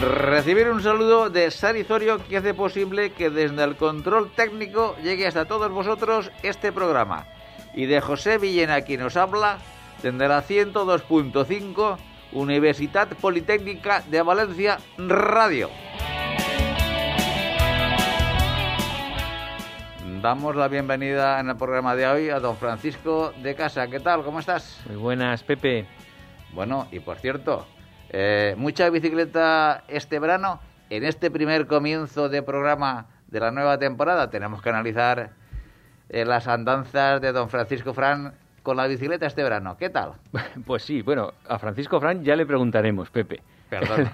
Recibir un saludo de Sarizorio que hace posible que desde el control técnico llegue hasta todos vosotros este programa. Y de José Villena quien nos habla, tendrá 102.5 Universidad Politécnica de Valencia Radio. Damos la bienvenida en el programa de hoy a don Francisco de Casa. ¿Qué tal? ¿Cómo estás? Muy buenas, Pepe. Bueno, y por cierto, eh, mucha bicicleta este verano. En este primer comienzo de programa de la nueva temporada tenemos que analizar eh, las andanzas de don Francisco Fran con la bicicleta este verano. ¿Qué tal? Pues sí, bueno, a Francisco Fran ya le preguntaremos, Pepe. Perdón,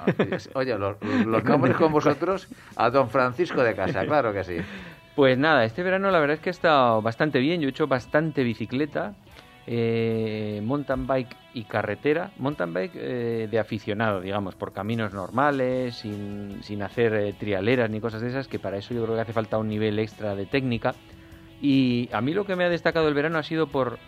oye, los, los nombres con vosotros a don Francisco de Casa, claro que sí. Pues nada, este verano la verdad es que ha estado bastante bien. Yo he hecho bastante bicicleta eh, mountain bike y carretera, mountain bike eh, de aficionado, digamos, por caminos normales, sin, sin hacer eh, trialeras ni cosas de esas, que para eso yo creo que hace falta un nivel extra de técnica. Y a mí lo que me ha destacado el verano ha sido por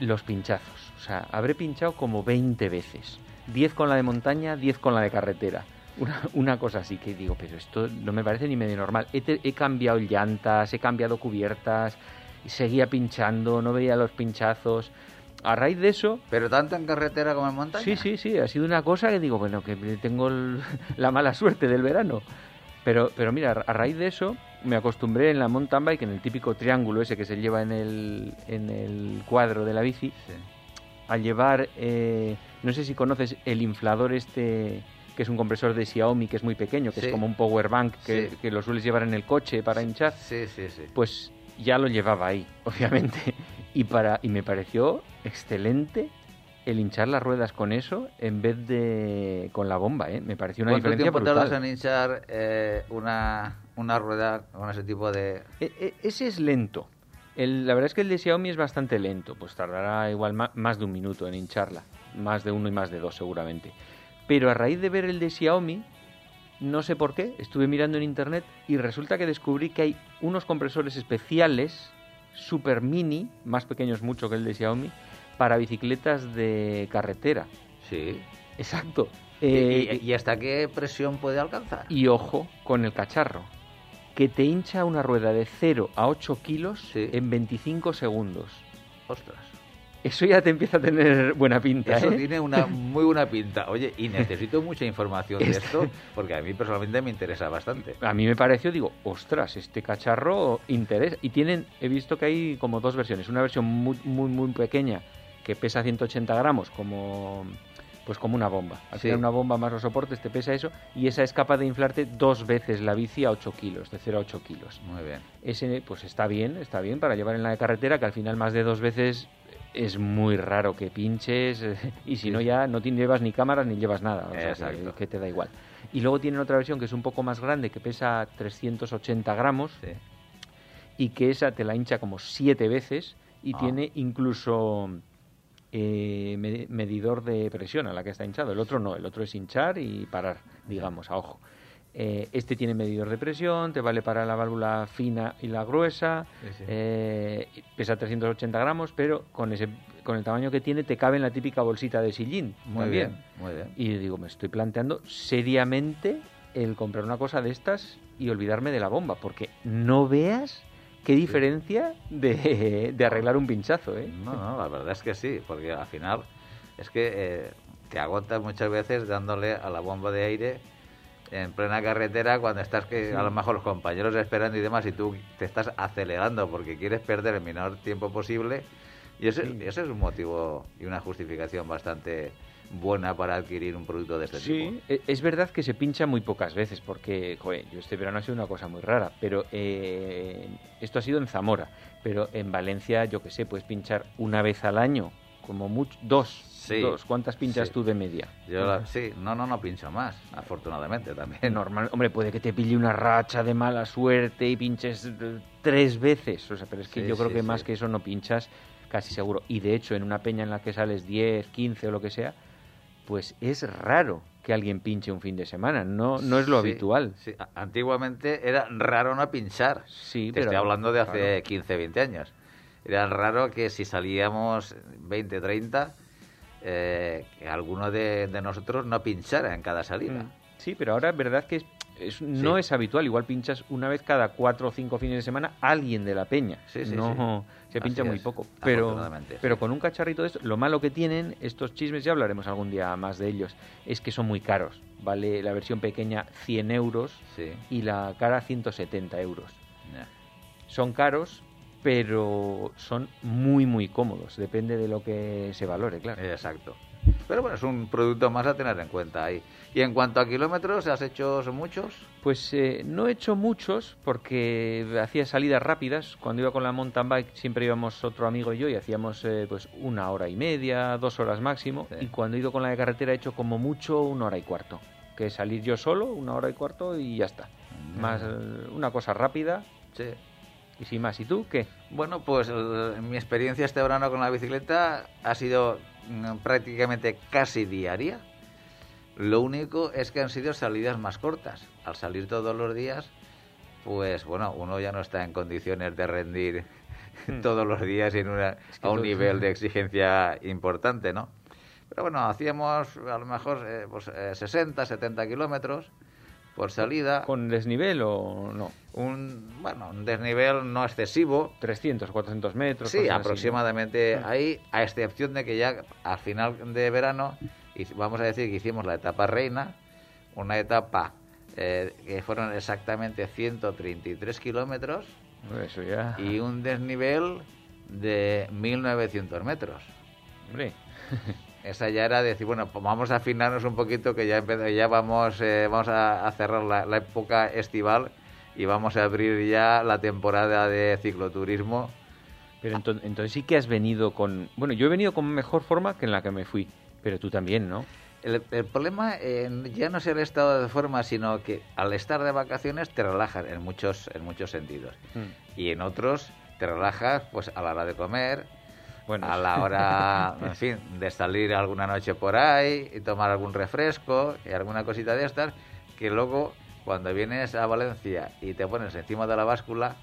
los pinchazos. O sea, habré pinchado como 20 veces. 10 con la de montaña, 10 con la de carretera. Una, una, cosa así que digo, pero esto no me parece ni medio normal. He, he cambiado llantas, he cambiado cubiertas, y seguía pinchando, no veía los pinchazos. A raíz de eso... ¿Pero tanto en carretera como en montaña? Sí, sí, sí, ha sido una cosa que digo, bueno, que tengo la mala suerte del verano. Pero, pero mira, a raíz de eso me acostumbré en la mountain bike, en el típico triángulo ese que se lleva en el, en el cuadro de la bici, sí. a llevar, eh, no sé si conoces el inflador este que es un compresor de Xiaomi que es muy pequeño, que sí. es como un power bank que, sí. que, lo sueles llevar en el coche para hinchar. Sí, sí, sí. Pues ya lo llevaba ahí, obviamente. Y, para, y me pareció excelente el hinchar las ruedas con eso en vez de con la bomba, ¿eh? Me pareció una ¿Cuánto diferencia tiempo brutal. tardas en hinchar eh, una, una rueda con ese tipo de...? E, e, ese es lento. El, la verdad es que el de Xiaomi es bastante lento, pues tardará igual más, más de un minuto en hincharla, más de uno y más de dos seguramente. Pero a raíz de ver el de Xiaomi, no sé por qué, estuve mirando en internet y resulta que descubrí que hay unos compresores especiales, super mini, más pequeños mucho que el de Xiaomi, para bicicletas de carretera. Sí. Exacto. Eh, ¿Y, ¿Y, hasta qué presión puede alcanzar? Y ojo con el cacharro, que te hincha una rueda de 0 a 8 kilos sí. en 25 segundos. Ostras eso ya te empieza a tener buena pinta. Eso ¿eh? tiene una muy buena pinta. Oye, y necesito mucha información de esto, porque a mí personalmente me interesa bastante. A mí me pareció, digo, ostras, este cacharro interesa. Y tienen, he visto que hay como dos versiones. Una versión muy, muy, muy pequeña, que pesa 180 gramos, como pues como una bomba. Al sí. una bomba más los soportes te pesa eso y esa es capaz de inflarte dos veces la bici a 8 kilos, de 0 a 8 kilos. Muy bien. Ese pues está bien, está bien para llevar en la carretera, que al final más de dos veces es muy raro que pinches y si no ya no llevas ni cámaras ni llevas nada, o sea, que, que, te da igual. Y luego tienen otra versión que es un poco más grande, que pesa 380 gramos sí. y que esa te la hincha como siete veces y Ah. tiene incluso eh, me- medidor de presión a la que está hinchado. El otro no, el otro es hinchar y parar, digamos, a ojo. Eh, este tiene medidor de presión, te vale para la válvula fina y la gruesa, Sí, sí. eh, pesa 380 gramos, pero con, ese, con el tamaño que tiene te cabe en la típica bolsita de sillín. Muy también. bien, muy bien. Y digo, me estoy planteando seriamente el comprar una cosa de estas y olvidarme de la bomba, porque no veas qué diferencia de, de arreglar un pinchazo, ¿eh? No, no, la verdad es que sí, porque al final es que eh, te agotas muchas veces dándole a la bomba de aire en plena carretera cuando estás que a lo mejor los compañeros esperando y demás y tú te estás acelerando porque quieres perder el menor tiempo posible y ese, Sí. ese es un motivo y una justificación bastante buena para adquirir un producto de este tipo. Sí, e- es verdad que se pincha muy pocas veces, porque, joder, yo este verano ha sido una cosa muy rara, pero eh, esto ha sido en Zamora, pero en Valencia, yo que sé, puedes pinchar una vez al año, como mucho, dos, Sí. Dos. ¿Cuántas pinchas Sí. tú de media? Yo la- sí, no, no, no pincho más, afortunadamente también. Normal, hombre, puede que te pille una racha de mala suerte y pinches eh, tres veces, o sea, pero es que Sí, yo creo que más que eso no pinchas casi seguro. Y de hecho, en una peña en la que sales 10, 15 o lo que sea, pues es raro que alguien pinche un fin de semana, no, no es lo Sí, habitual. sí. Antiguamente era raro no pinchar. Sí, Te pero estoy hablando de hace claro. 15, 20 años. Era raro que si salíamos 20, 30, eh, que alguno de, de nosotros no pinchara en cada salida. Mm, Sí, pero ahora es verdad que es, es- no Sí. es habitual. Igual pinchas una vez cada cuatro o cinco fines de semana alguien de la peña. Sí, sí, no se pincha Así muy es, poco. Pero, pero con un cacharrito de esto, lo malo que tienen estos chismes, ya hablaremos algún día más de ellos, es que son muy caros. Vale la versión pequeña 100 euros y la cara 170 euros. Son caros, pero son muy, muy cómodos. Depende de lo que se valore, claro. exacto. Pero bueno, es un producto más a tener en cuenta ahí. Y en cuanto a kilómetros, ¿has hecho muchos? Pues eh, no he hecho muchos porque hacía salidas rápidas. Cuando iba con la mountain bike siempre íbamos otro amigo y yo y hacíamos eh, pues una hora y media, dos horas máximo. Sí. Y cuando he ido con la de carretera he hecho como mucho una hora y cuarto. Que salir yo solo, una hora y cuarto y ya está. Más eh, una cosa rápida Sí. Y sin más. ¿Y tú qué? Bueno, pues el- mi experiencia este verano con la bicicleta ha sido mm, prácticamente casi diaria. Lo único es que han sido salidas más cortas. Al salir todos los días, pues bueno, uno ya no está en condiciones de rendir Hmm. todos los días en una- Es que a un nivel de exigencia importante, ¿no? Pero bueno, hacíamos a lo mejor eh, pues, eh, 60, 70 kilómetros por salida. ¿Con desnivel o no? Un, bueno, un desnivel no excesivo, 300, 400 metros. Sí, aproximadamente ahí, a excepción de que ya al final de verano, vamos a decir que hicimos la etapa reina, una etapa eh, que fueron exactamente 133 kilómetros Eso ya. y un desnivel de 1900 metros. Hombre, Esa ya era decir, bueno, pues vamos a afinarnos un poquito que ya, ya vamos, eh, vamos a, a cerrar la, la época estival y vamos a abrir ya la temporada de cicloturismo Pero ento- entonces sí que has venido con... Bueno, yo he venido con mejor forma que en la que me fui, pero tú también, ¿no? El, el problema eh, ya no es el estado de forma, sino que al estar de vacaciones te relajas en muchos, en muchos sentidos. Y en otros te relajas pues a la hora de comer, Bueno, a la hora, en fin, de salir alguna noche por ahí y tomar algún refresco y alguna cosita de estas, que luego cuando vienes a Valencia y te pones encima de la báscula,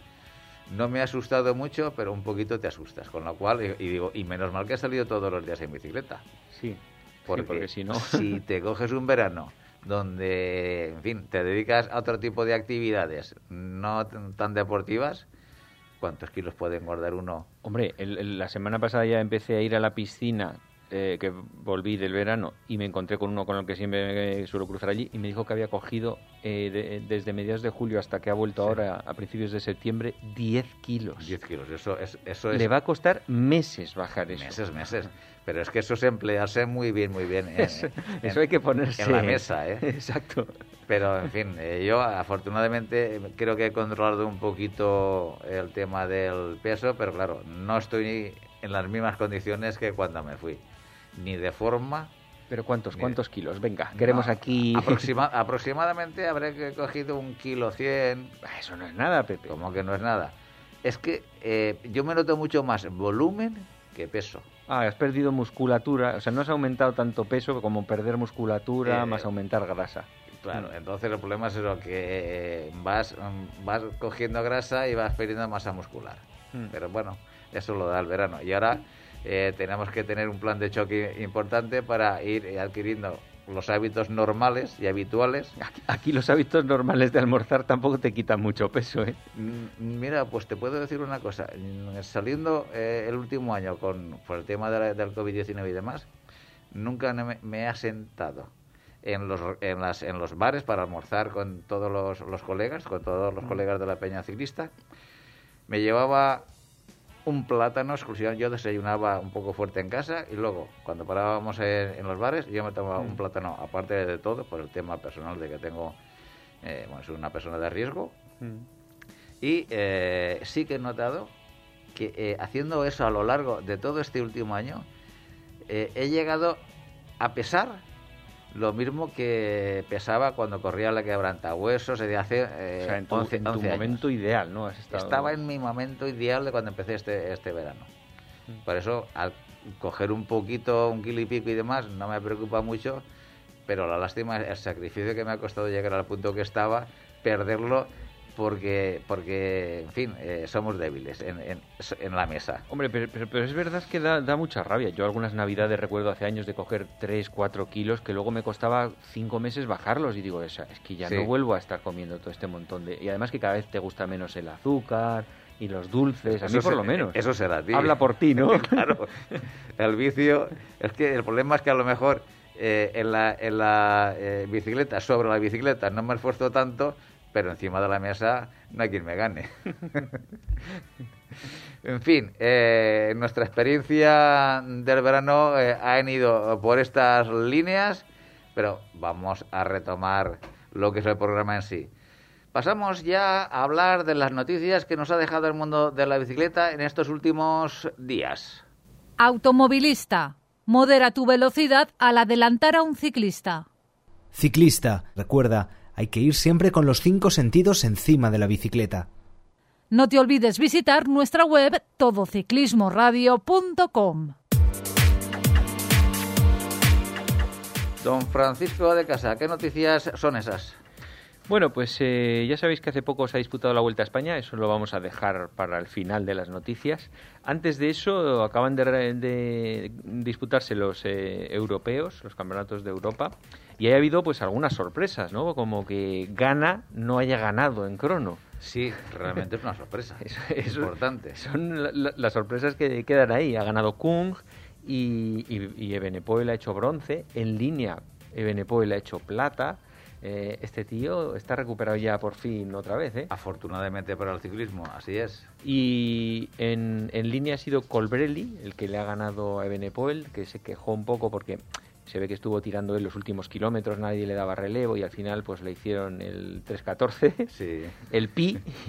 no me ha asustado mucho, pero un poquito te asustas. Con lo cual, y, y digo, y menos mal que he salido todos los días en bicicleta. sí. Porque, Sí, porque si no... si te coges un verano donde, en fin, te dedicas a otro tipo de actividades no tan deportivas, ¿cuántos kilos puede engordar uno? Hombre, el- el- la semana pasada ya empecé a ir a la piscina, eh, que volví del verano, y me encontré con uno con el que siempre eh, suelo cruzar allí, y me dijo que había cogido eh, de- desde mediados de julio hasta que ha vuelto Sí. ahora, a principios de septiembre, 10 kilos. 10 kilos. Eso es, eso es Le va a costar meses bajar eso. meses, meses. Pero es que eso es emplearse muy bien, muy bien. en- Eso, en- eso hay que ponerse en la mesa, ¿eh? Exacto. Pero, en fin, eh, yo afortunadamente creo que he controlado un poquito el tema del peso, pero claro, no estoy en las mismas condiciones que cuando me fui. Ni de forma. Pero ¿cuántos, cuántos kilos? Venga, queremos no, aquí... aproxima- aproximadamente habré que cogido un kilo cien, Ah, Eso no es nada, Pepe. como que no es nada. Es que eh, yo me noto mucho más volumen que peso. Ah, has perdido musculatura, o sea, no has aumentado tanto peso como perder musculatura Eh, más aumentar grasa. Claro, Mm. entonces el problema es eso, que vas, mm, vas cogiendo grasa y vas perdiendo masa muscular. Mm. Pero bueno, eso lo da el verano. Y ahora eh, tenemos que tener un plan de choque importante para ir eh, adquiriendo los hábitos normales y habituales. Aquí, los hábitos normales de almorzar tampoco te quitan mucho peso, ¿eh? Mira, pues te puedo decir una cosa. Saliendo eh, el último año con por el tema de la- del COVID-19 y demás, nunca me, me he sentado en los, en, las, en los bares para almorzar con todos los, los colegas, con todos los colegas de la peña ciclista. Me llevaba un plátano exclusivo. Yo desayunaba un poco fuerte en casa y luego, cuando parábamos en, en los bares, yo me tomaba un plátano, aparte de todo, por el tema personal de que tengo, eh, bueno, soy una persona de riesgo, y eh, sí que he notado que eh, haciendo eso a lo largo de todo este último año, he llegado a pesar lo mismo que pesaba cuando corría la quebrantahuesos de hace eh, o sea, en tu, 11, en tu 11 años. momento ideal, ¿no? Has estado... Estaba en mi momento ideal de cuando empecé este, este verano. Mm. Por eso, al coger un poquito, un kilo y pico y demás, no me preocupa mucho, pero la lástima es el sacrificio que me ha costado llegar al punto que estaba, perderlo porque, porque en fin, eh, somos débiles en, en, en la mesa. Hombre, pero, pero, pero es verdad que da, da, mucha rabia. Yo algunas navidades recuerdo hace años de coger 3, 4 kilos que luego me costaba 5 meses bajarlos y digo, es, es que ya Sí. no vuelvo a estar comiendo todo este montón de... Y además que cada vez te gusta menos el azúcar y los dulces, a mí por se- lo menos. Eso será, tío. Habla por ti, ¿no? claro. El vicio, es que el problema es que a lo mejor eh, en la, en la eh, bicicleta, sobre la bicicleta, no me esfuerzo tanto, pero encima de la mesa no hay quien me gane. en fin, eh, nuestra experiencia del verano eh, ha ido por estas líneas, pero vamos a retomar lo que es el programa en sí. Pasamos ya a hablar de las noticias que nos ha dejado el mundo de la bicicleta en estos últimos días. Automovilista. Modera tu velocidad al adelantar a un ciclista. Ciclista, recuerda, hay que ir siempre con los cinco sentidos encima de la bicicleta. No te olvides visitar nuestra web todociclismoradio.com. Don Francisco de Casa, ¿qué noticias son esas? Bueno, pues eh, ya sabéis que hace poco se ha disputado la Vuelta a España, eso lo vamos a dejar para el final de las noticias. Antes de eso, acaban de, de disputarse los eh, europeos, los campeonatos de Europa, y ha habido pues algunas sorpresas, ¿no? Como que Gana no haya ganado en crono. Sí, realmente es una sorpresa. Eso- eso- importante. Son la- la- las sorpresas que quedan ahí. Ha ganado Kung y, y, y Ebenepoel ha hecho bronce. En línea, Ebenepoel ha hecho plata. Eh, este tío está recuperado ya por fin otra vez, ¿eh? Afortunadamente para el ciclismo, así es. Y en, en línea ha sido Colbrelli el que le ha ganado a Ebenepoel, que se quejó un poco porque se ve que estuvo tirando él los últimos kilómetros, nadie le daba relevo y al final pues le hicieron el 3.14 Sí. el pi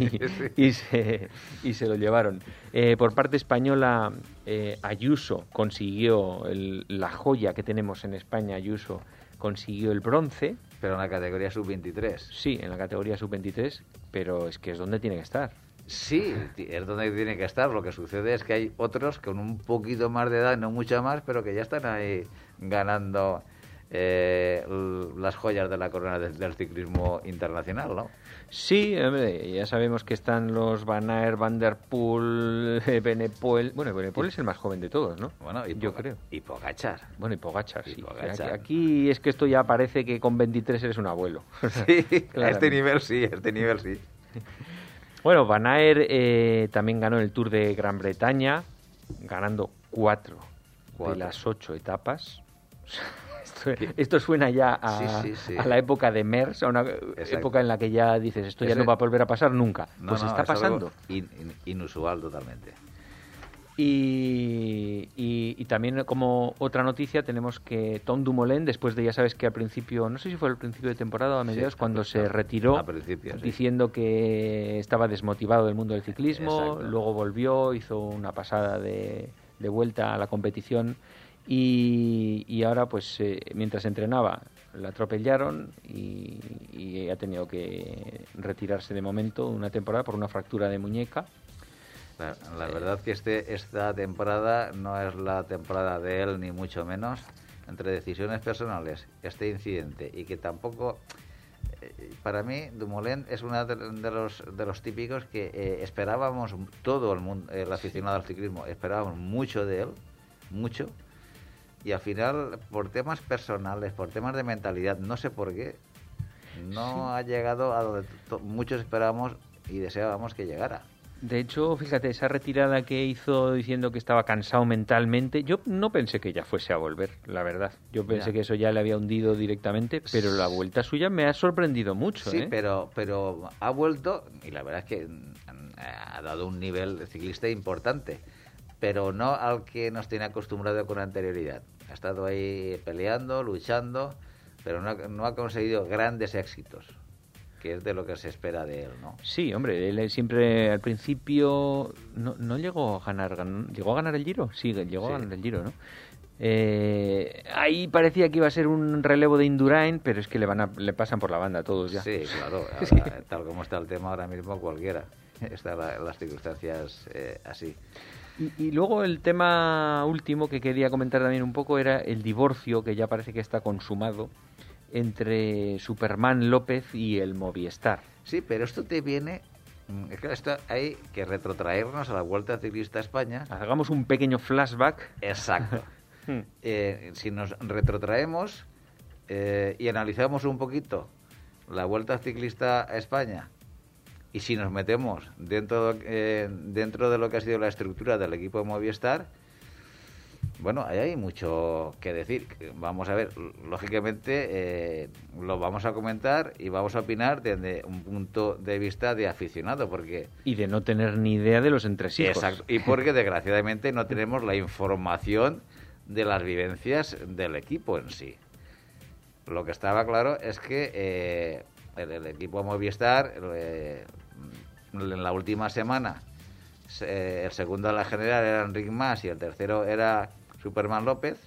y, y se, y se lo llevaron. Eh, por parte española, eh, Ayuso consiguió el- la joya que tenemos en España, Ayuso consiguió el bronce, Pero en la categoría sub-23. sí, en la categoría sub-23, pero es que es donde tiene que estar. Sí, es donde tiene que estar. Lo que sucede es que hay otros con un poquito más de edad, no mucha más, pero que ya están ahí ganando eh, las joyas de la corona del, del ciclismo internacional, ¿no? Sí, hombre, ya sabemos que están los Van Aert, Van der Poel, Benepoel. Bueno, Benepoel es el más joven de todos, ¿no? Bueno, y Yo creo. Y Pogachar. Bueno, y Pogachar, sí. Aquí, es que esto ya parece que con 23 eres un abuelo. Sí, a este nivel sí, a este nivel sí. Bueno, Van Aert eh, también ganó el Tour de Gran Bretaña, ganando cuatro, Cuatro. de las ocho etapas. Esto, esto suena ya a, Sí, sí, sí. a la época de Mers, a una época en la que ya dices, esto ya Ese- no va a volver a pasar nunca. No, pues no, está pasando. in- in- inusual totalmente. Y, y- y también como otra noticia tenemos que Tom Dumoulin, después de ya sabes que al principio, no sé si fue al principio de temporada o a mediados, Sí, cuando se retiró, sí. diciendo que estaba desmotivado del mundo del ciclismo, Exacto. luego volvió, hizo una pasada de, de vuelta a la competición y, y ahora pues eh, mientras entrenaba la atropellaron y, y ha tenido que retirarse de momento una temporada por una fractura de muñeca. La, la verdad que este esta temporada no es la temporada de él ni mucho menos. Entre decisiones personales, este incidente y que tampoco eh, para mí Dumoulin es uno de, de los de los típicos que eh, esperábamos todo el mundo el aficionado al ciclismo esperábamos mucho de él mucho y al final por temas personales por temas de mentalidad no sé por qué no ha llegado a donde muchos esperábamos y deseábamos que llegara De hecho, fíjate, esa retirada que hizo diciendo que estaba cansado mentalmente, yo no pensé que ya fuese a volver, la verdad. Yo pensé Ya. que eso ya le había hundido directamente, pero la vuelta suya me ha sorprendido mucho. Sí, ¿eh? pero, pero ha vuelto y la verdad es que mm, ha dado un nivel de ciclista importante, pero no al que nos tiene acostumbrado con anterioridad. Ha estado ahí peleando, luchando, pero no, ha- no ha conseguido grandes éxitos, que es de lo que se espera de él, ¿no? Sí, hombre, él siempre al principio no, no llegó a ganar, gan- llegó a ganar el Giro, sí, llegó Sí. a ganar el Giro, ¿no? Eh, ahí parecía que iba a ser un relevo de Indurain, pero es que le van a, le pasan por la banda a todos ya. Sí, claro. tal como está el tema ahora mismo, cualquiera. Están las circunstancias eh, así. Y, luego el tema último que quería comentar también un poco era el divorcio que ya parece que está consumado entre Superman López y el Movistar. Sí, pero esto te viene mm, es que esto hay que retrotraernos a la Vuelta Ciclista a España. Hagamos un pequeño flashback. Exacto. Hmm. Eh, si nos retrotraemos eh, y analizamos un poquito la Vuelta Ciclista a España y si nos metemos dentro, eh, dentro de lo que ha sido la estructura del equipo de Movistar, bueno, ahí hay mucho que decir. Vamos a ver, lógicamente lo vamos a comentar y vamos a opinar desde un punto de vista de aficionado, porque... Y de no tener ni idea de los entresijos. Exacto, y porque desgraciadamente no tenemos la información de las vivencias del equipo en sí. Lo que estaba claro es que eh, el, equipo Movistar eh, en la última semana el segundo de la general era Enrique Mas y el tercero era Superman López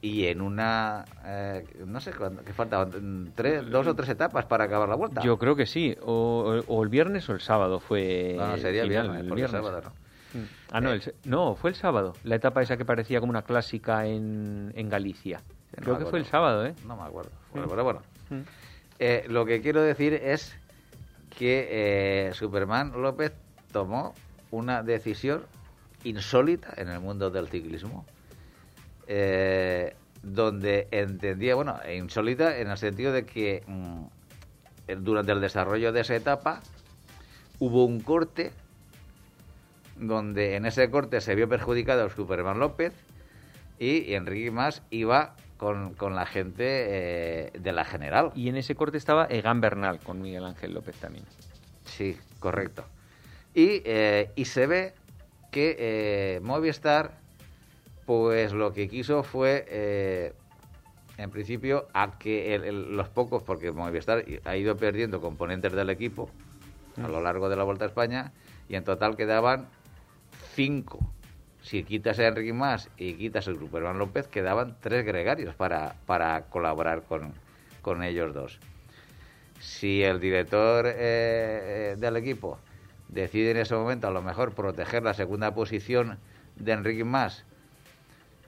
y en una eh, no sé qué faltaban tres dos o tres etapas para acabar la vuelta yo creo que sí o, el viernes o el sábado fue no, sería el viernes, el sábado no. Ah, no, no, fue el sábado, la etapa esa que parecía como una clásica en, en Galicia. Creo que fue el sábado, ¿eh? No me acuerdo. Bueno, pero bueno. Eh, lo que quiero decir es que eh, Superman López tomó una decisión insólita en el mundo del ciclismo, eh, donde entendía, bueno, insólita en el sentido de que mm, durante el desarrollo de esa etapa hubo un corte donde en ese corte se vio perjudicado Superman López y Enrique Más iba con, la gente eh, de la general. Y en ese corte estaba Egan Bernal con Miguel Ángel López también. Sí, correcto. Y, eh, y se ve que eh, Movistar, pues lo que quiso fue, en principio, a que los pocos, porque Movistar ha ido perdiendo componentes del equipo a lo largo de la Vuelta a España, y en total quedaban cinco. Si quitas a Enrique Más y quitas el grupo Hermano López, quedaban tres gregarios para, para colaborar con, con ellos dos. Si el director eh, eh, del equipo decide en ese momento a lo mejor proteger la segunda posición de Enrique Más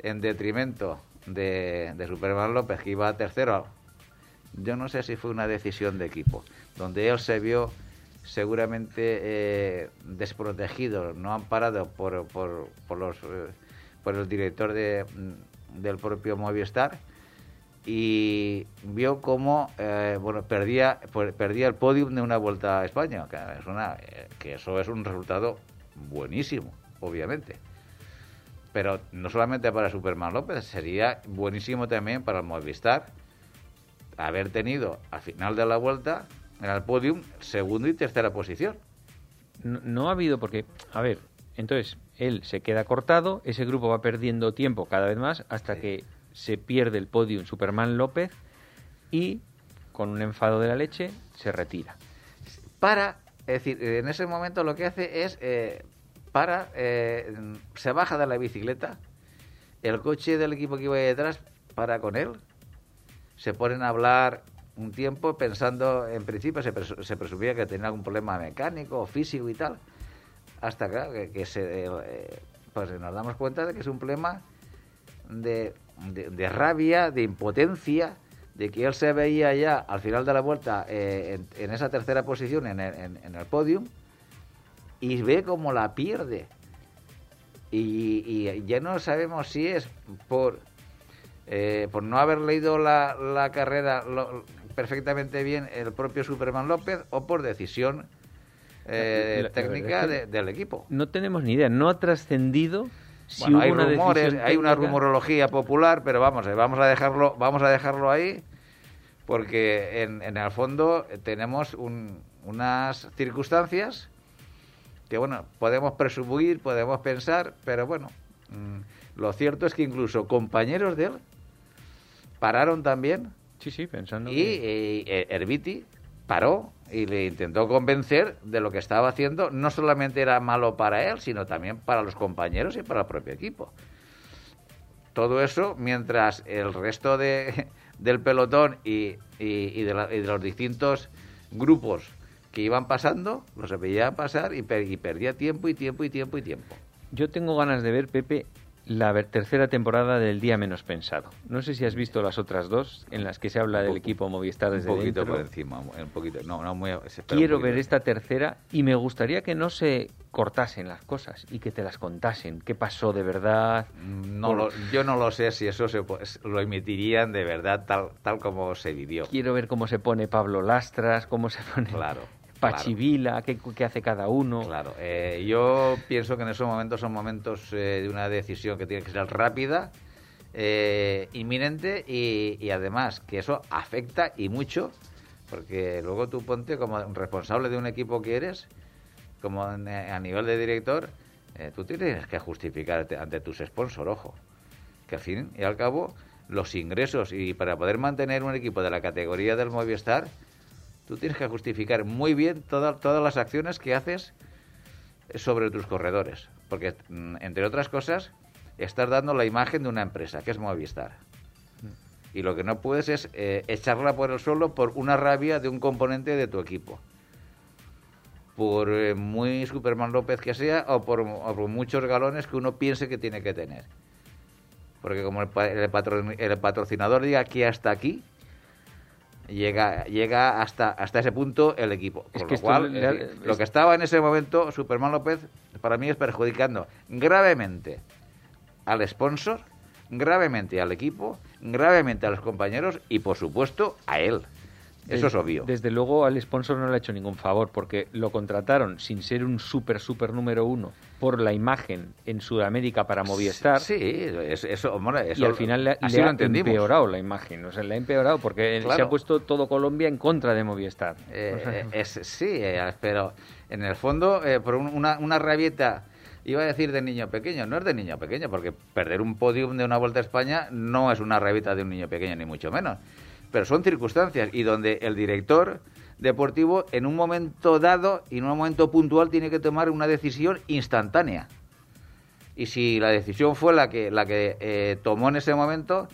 en detrimento de, de Superman López, que iba a tercero, yo no sé si fue una decisión de equipo, donde él se vio seguramente eh, desprotegidos, no amparado por, por, por, los, eh, por el director de, mm, del propio Movistar. Y vio cómo eh, bueno perdía perdía el podium de una vuelta a España que, es una, que eso es un resultado buenísimo obviamente. Pero no solamente para Superman López sería buenísimo también para el Movistar haber tenido al final de la vuelta en el podium, segundo y tercera posición. No, ha habido, porque, a ver, entonces él se queda cortado, ese grupo va perdiendo tiempo cada vez más hasta que se pierde el podium Superman López y con un enfado de la leche se retira. Para, es decir, en ese momento lo que hace es, eh, para, eh, se baja de la bicicleta, el coche del equipo que iba detrás para con él, se ponen a hablar un tiempo pensando, en principio se, se, presumía que tenía algún problema mecánico físico y tal, hasta que, que se, eh, pues nos damos cuenta de que es un problema de, de, rabia, de impotencia, de que él se veía ya al final de la vuelta eh, en, esa tercera posición en el, en, el podium y ve como la pierde. Y, ya no sabemos si es por... Eh, por no haber leído la carrera, perfectamente bien el propio Superman López o por decisión eh, técnica del equipo. No tenemos ni idea, no ha trascendido. Si hay rumores, hay una rumorología popular, pero vamos, eh, vamos a dejarlo, vamos a dejarlo ahí, porque en, en el fondo tenemos unas circunstancias que bueno, podemos presumir, podemos pensar, pero bueno, mm, lo cierto es que incluso compañeros de él pararon también Sí, sí, pensando. Y eh, Herbiti paró y le intentó convencer de lo que estaba haciendo no solamente era malo para él, sino también para los compañeros y para el propio equipo. todo eso mientras el resto de, del pelotón y, y, de los distintos grupos que iban pasando, los veía pasar y, y perdía tiempo y tiempo y tiempo y tiempo. Yo tengo ganas de ver, Pepe, la tercera temporada del Día Menos Pensado. No sé si has visto las otras dos en las que se habla del equipo Movistar desde Un poquito por encima, un poquito. No, no muy, Quiero ver esta tercera y me gustaría que no se cortasen las cosas y que te las contasen. ¿Qué pasó de verdad? No yo no lo sé si eso se, lo emitirían de verdad tal, tal como se vivió. Quiero ver cómo se pone Pablo Lastras, cómo se pone... Claro. Pachivila, ¿qué, hace cada uno. Claro, eh, yo pienso que en esos momentos son momentos eh, de una decisión que tiene que ser rápida, eh, inminente y, además que eso afecta y mucho, porque luego tú ponte como responsable de un equipo que eres, como a nivel de director, tú tienes que justificar ante tus sponsors, ojo, que al fin y al cabo los ingresos y para poder mantener un equipo de la categoría del Movistar, tú tienes que justificar muy bien todas las acciones que haces sobre tus corredores. Porque, mm, entre otras cosas, estás dando la imagen de una empresa, que es Movistar. Y lo que no puedes es eh, echarla por el suelo por una rabia de un componente de tu equipo. Por eh, muy Superman López que sea o por, muchos galones que uno piense que tiene que tener. Porque como el, el patrocinador diga que hasta aquí, llega llega hasta hasta ese punto el equipo. Con lo cual lo que estaba en ese momento Superman López para mí es perjudicando gravemente al sponsor gravemente al equipo gravemente a los compañeros y por supuesto a él eso es obvio. Desde luego al sponsor no le ha hecho ningún favor porque lo contrataron sin ser un super, super número uno por la imagen en Sudamérica para Movistar. Sí, eso, eso, y al final le, ha empeorado la imagen. O sea, le ha empeorado porque se ha puesto todo Colombia en contra de Movistar. Eh, es, sí, eh, pero en el fondo, eh, por una, una rabieta iba a decir de niño pequeño, no es de niño pequeño, porque perder un podium de una Vuelta a España no es una rabieta de un niño pequeño, ni mucho menos pero son circunstancias y donde el director deportivo en un momento dado y en un momento puntual tiene que tomar una decisión instantánea. Y si la decisión fue la que, la que eh, tomó en ese momento,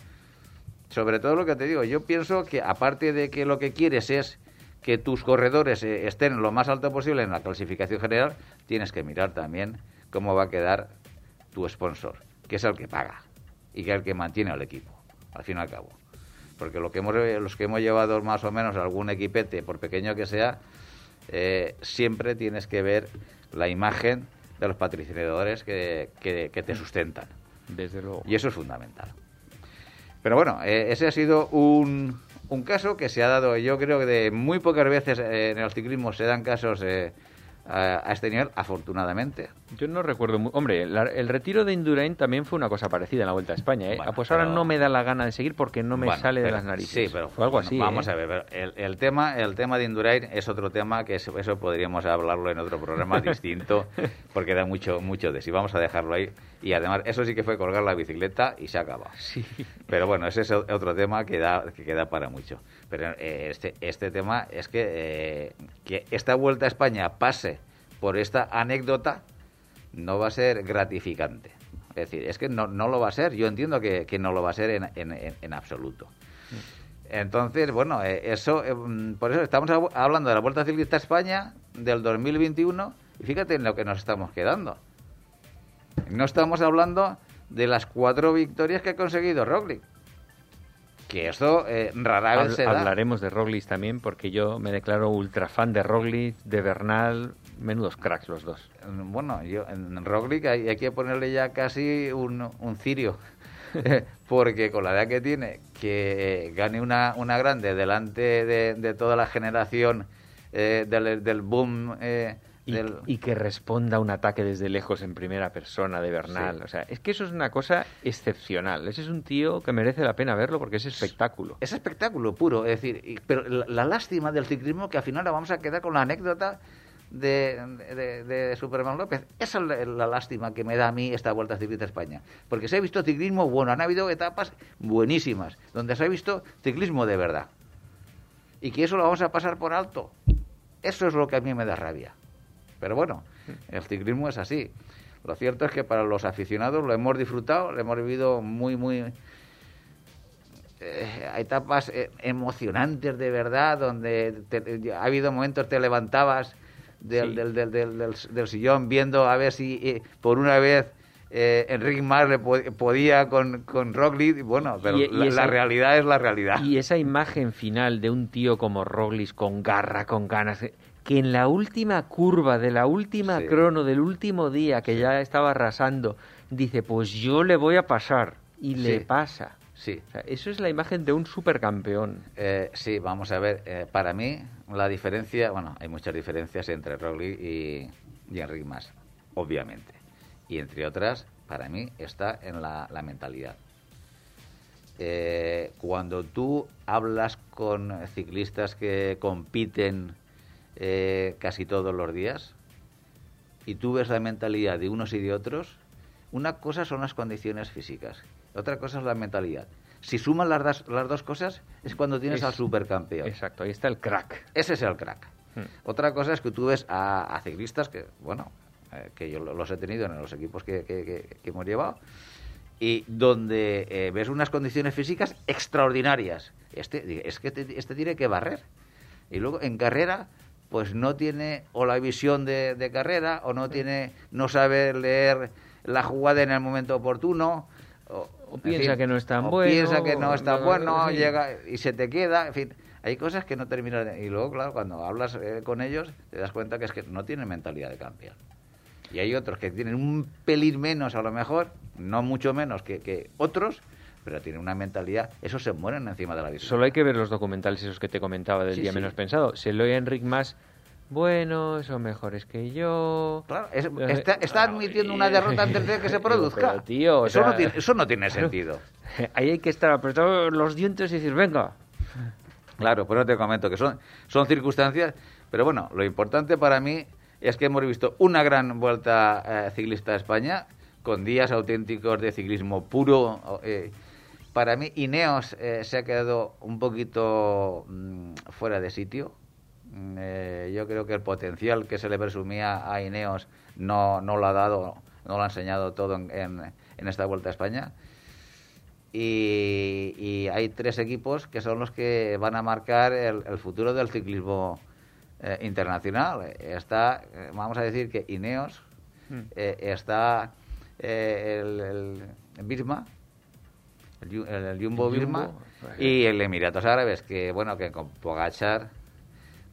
sobre todo lo que te digo, yo pienso que aparte de que lo que quieres es que tus corredores eh, estén lo más alto posible en la clasificación general, tienes que mirar también cómo va a quedar tu sponsor, que es el que paga y que es el que mantiene al equipo, al fin y al cabo porque lo que hemos, los que hemos llevado más o menos algún equipete, por pequeño que sea, eh, siempre tienes que ver la imagen de los patrocinadores que, que, te sustentan. Desde luego. Y eso es fundamental. Pero bueno, eh, ese ha sido un, un caso que se ha dado, yo creo que de muy pocas veces eh, en el ciclismo se dan casos a, este nivel, afortunadamente. Yo no recuerdo. Hombre, el retiro de Indurain también fue una cosa parecida en la Vuelta a España. ¿eh? pues ahora no me da la gana de seguir porque no me sale de las narices. Sí, pero fue algo así. Vamos ¿eh? a ver, el, tema, el tema de Indurain es otro tema que eso, podríamos hablarlo en otro programa distinto porque da mucho, mucho de sí. Vamos a dejarlo ahí. Y además, eso sí que fue colgar la bicicleta y se acaba. Sí. Pero bueno, ese es otro tema que da, que queda para mucho. Pero eh, este, este tema es que, eh, que esta vuelta a España pase por esta anécdota no va a ser gratificante. Es decir, es que no, no lo va a ser. Yo entiendo que, que no lo va a ser en, en, en absoluto. Entonces, bueno, eh, eso, mm, por eso estamos hablando de la Vuelta Ciclista a España del 2021 y fíjate en lo que nos estamos quedando. No estamos hablando de las cuatro victorias que ha conseguido Roglic que esto eh, rara vez se da. Hablaremos de Roglic también, porque yo me declaro ultra fan de Roglic, de Bernal, menudos cracks los dos. Bueno, yo en Roglic hay, que ponerle ya casi un, un cirio, porque con la edad que tiene, que gane una, una grande delante de, toda la generación eh, del, del, boom... Eh, y, que responda a un ataque desde lejos en primera persona de Bernal. O sea, es que eso es una cosa excepcional. Ese es un tío que merece la pena verlo porque es espectáculo. Es espectáculo puro. Es decir, pero la, lástima del ciclismo que al final la vamos a quedar con la anécdota de, de, Superman López. Esa es la, lástima que me da a mí esta Vuelta Ciclista a España. Porque se ha visto ciclismo bueno, han habido etapas buenísimas, donde se ha visto ciclismo de verdad. Y que eso lo vamos a pasar por alto. Eso es lo que a mí me da rabia. Pero bueno, el ciclismo es así. Lo cierto es que para los aficionados lo hemos disfrutado, lo hemos vivido muy, muy... Eh, etapas eh, emocionantes de verdad, donde ha habido momentos te levantabas del, del, del, del, sillón viendo a ver si eh, por una vez eh, Enrique Mar le podía con, con Roglic, bueno, pero la, realidad es la realidad. Y esa imagen final de un tío como Roglic con garra, con ganas, que en la última curva de la última crono del último día que ya estaba arrasando, dice, pues yo le voy a pasar, y le pasa. Sí. eso es la imagen de un supercampeón. Eh, sí, vamos a ver, eh, para mí la diferencia, bueno, hay muchas diferencias entre Roglic y, y Enrique Mas, obviamente y entre otras, para mí, está en la, mentalidad. Eh, cuando tú hablas con ciclistas que compiten eh, casi todos los días y tú ves la mentalidad de unos y de otros, una cosa son las condiciones físicas, otra cosa es la mentalidad. Si sumas las, das, las dos cosas es cuando tienes al supercampeón. Exacto, ahí está el crack. Ese es el crack. Hmm. Otra cosa es que tú ves a, a ciclistas que, bueno, eh, que yo los he tenido en los equipos que, que, hemos llevado, y donde eh, ves unas condiciones físicas extraordinarias. Este, es que este tiene que barrer. Y luego en carrera, pues no tiene o la visión de, carrera, o no tiene, no sabe leer la jugada en el momento oportuno, o, piensa que no es tan bueno, piensa que no está bueno, llega y se te queda, en fin hay cosas que no terminan y luego claro cuando hablas eh, con ellos te das cuenta que es que no tienen mentalidad de campeón. Y hay otros que tienen un pelín menos a lo mejor, no mucho menos que, otros, pero tienen una mentalidad, esos se mueren encima de la vida. Solo hay que ver los documentales esos que te comentaba del día menos pensado. Se lo oye Enric más bueno, son mejores que yo. Claro, está, admitiendo una derrota antes de que se produzca. tío, eso, no tiene, eso no tiene sentido. Ahí hay que estar apretados los dientes y decir, venga. Claro, pues no te comento que son, son circunstancias, pero bueno, lo importante para mí es que hemos visto una gran vuelta eh, ciclista a España, con días auténticos de ciclismo puro. Eh, para mí, Ineos eh, se ha quedado un poquito mm, fuera de sitio. Mm, yo creo que el potencial que se le presumía a Ineos no, no lo ha dado, no lo ha enseñado todo en, en, esta vuelta a España. Y, hay tres equipos que son los que van a marcar el, el futuro del ciclismo eh, internacional. Está, eh, vamos a decir que Ineos, eh, está el, el, Birma, el, Jumbo Birma y el Emiratos Árabes, que bueno, que con Pogachar...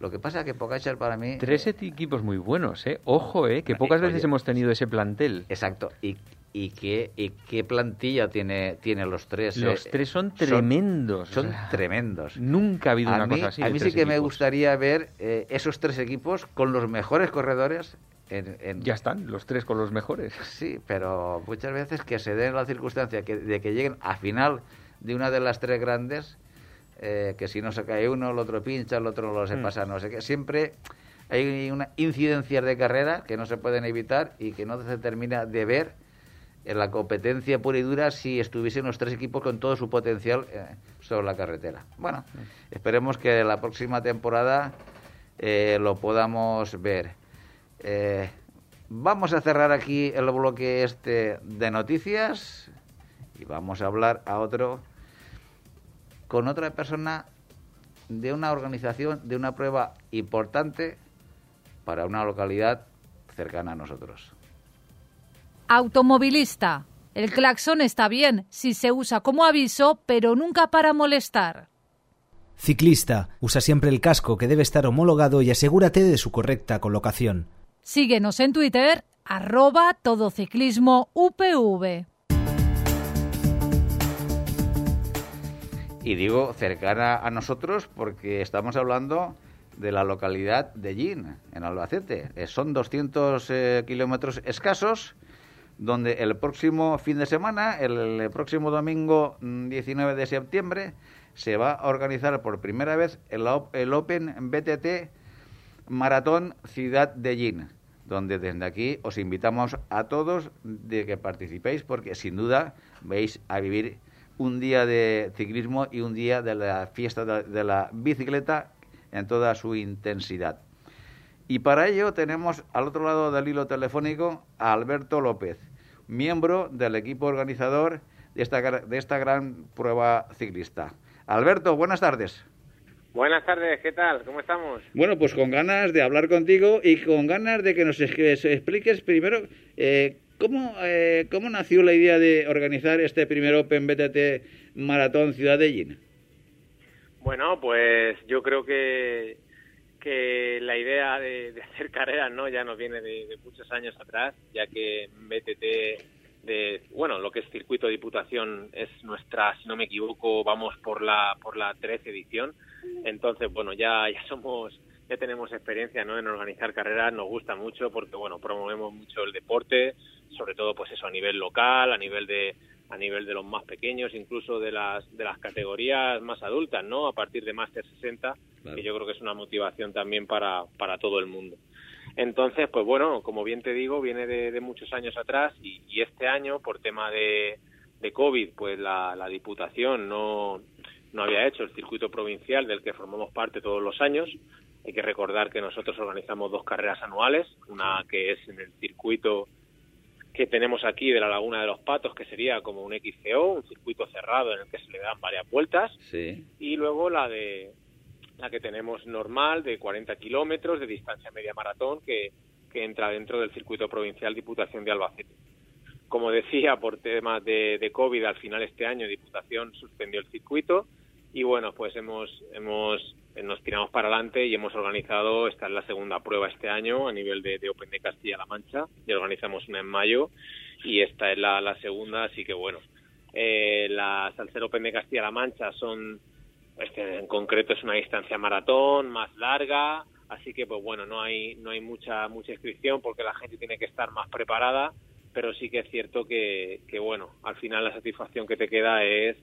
Lo que pasa es que Pogachar para mí... Tres equipos muy buenos, ¿eh? Ojo, ¿eh? Que pocas veces hemos tenido ese plantel. Exacto. Y, y qué, y qué plantilla tiene, tiene los tres. Los eh, tres son tremendos. Son, tremendos. Nunca ha habido una cosa así. A mí sí que me gustaría ver eh, esos tres equipos con los mejores corredores. En, Ya están, los tres con los mejores. Sí, pero muchas veces que se den la circunstancia de que lleguen a final de una de las tres grandes, eh, que si no se cae uno, el otro pincha, el otro lo se mm. pasa, no sé qué. Siempre hay una incidencias de carrera que no se pueden evitar y que no se termina de ver en la competencia pura y dura si estuviesen los tres equipos con todo su potencial eh, sobre la carretera. Bueno, esperemos que la próxima temporada eh, lo podamos ver. Eh, vamos a cerrar aquí el bloque este de noticias y vamos a hablar a otro con otra persona de una organización, de una prueba importante para una localidad cercana a nosotros. Automovilista. El claxon está bien si se usa como aviso, pero nunca para molestar. Ciclista. Usa siempre el casco que debe estar homologado y asegúrate de su correcta colocación. Síguenos en Twitter, arroba todociclismo UPV. Y digo cercana a nosotros porque estamos hablando de la localidad de Gin, en Albacete. Eh, son 200 eh, kilómetros escasos donde el próximo fin de semana, el, próximo domingo 19 mm, de septiembre, se va a organizar por primera vez el, el Open BTT Maratón Ciudad de Gin, donde desde aquí os invitamos a todos de que participéis porque sin duda vais a vivir un día de ciclismo y un día de la fiesta de la bicicleta en toda su intensidad. Y para ello tenemos al otro lado del hilo telefónico a Alberto López, miembro del equipo organizador de esta, de esta gran prueba ciclista. Alberto, buenas tardes. Buenas tardes, ¿qué tal? ¿Cómo estamos? Bueno, pues con ganas de hablar contigo y con ganas de que nos expliques primero eh, ¿cómo, eh, cómo nació la idea de organizar este primer Open BTT Maratón Ciudad de Gin. Bueno, pues yo creo que, que la idea de, hacer carreras no ya nos viene de, muchos años atrás, ya que BTT de bueno lo que es circuito de diputación es nuestra si no me equivoco vamos por la por la 13 edición entonces bueno ya ya somos ya tenemos experiencia ¿no? en organizar carreras, nos gusta mucho porque bueno, promovemos mucho el deporte, sobre todo pues eso a nivel local, a nivel de a nivel de los más pequeños, incluso de las de las categorías más adultas, ¿no? A partir de Master 60, que yo creo que es una motivación también para para todo el mundo. Entonces, pues bueno, como bien te digo, viene de, muchos años atrás y, este año, por tema de, de COVID, pues la, la Diputación no, no había hecho el circuito provincial del que formamos parte todos los años, hay que recordar que nosotros organizamos dos carreras anuales, una que es en el circuito que tenemos aquí de la Laguna de los Patos, que sería como un XCO, un circuito cerrado en el que se le dan varias vueltas, y luego la de la que tenemos normal de 40 kilómetros de distancia media maratón que, que entra dentro del circuito provincial Diputación de Albacete. Como decía, por temas de, de COVID, al final este año Diputación suspendió el circuito y bueno, pues hemos, hemos nos tiramos para adelante y hemos organizado, esta es la segunda prueba este año a nivel de, Open de Castilla-La Mancha, y organizamos una en mayo y esta es la, segunda, así que bueno, eh, la Salsero Open de Castilla-La Mancha son, este, en concreto es una distancia maratón más larga, así que pues bueno, no hay, no hay mucha, mucha inscripción porque la gente tiene que estar más preparada, pero sí que es cierto que, que bueno, al final la satisfacción que te queda es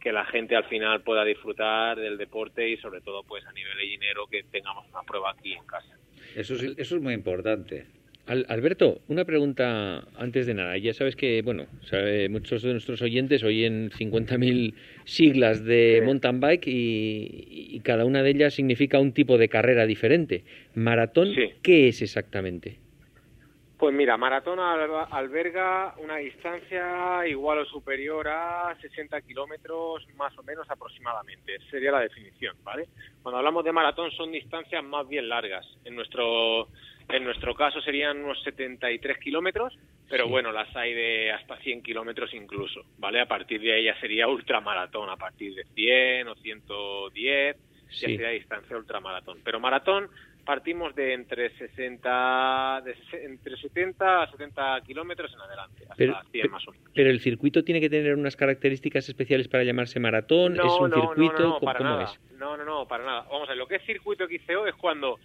que la gente al final pueda disfrutar del deporte y sobre todo pues a nivel de dinero que tengamos una prueba aquí en casa. Eso es, eso es muy importante. Alberto, una pregunta antes de nada. Ya sabes que, bueno, muchos de nuestros oyentes oyen 50.000 siglas de mountain bike y, cada una de ellas significa un tipo de carrera diferente. ¿Maratón qué es exactamente? Pues mira, maratón alberga una distancia igual o superior a 60 kilómetros más o menos aproximadamente. Sería la definición, ¿vale? Cuando hablamos de maratón son distancias más bien largas. En nuestro en nuestro caso serían unos 73 kilómetros, pero bueno, las hay de hasta 100 kilómetros incluso, ¿vale? A partir de ahí ya sería ultramaratón, a partir de 100 o 110 ya sería distancia ultramaratón. Pero maratón partimos de entre 60, de, entre 70 a 70 kilómetros en adelante, hasta pero, 100 más o menos. Pero el circuito tiene que tener unas características especiales para llamarse maratón, es un circuito, no, no, para nada. es? No, no, no, para nada. Vamos a ver, lo que es circuito XCO es cuando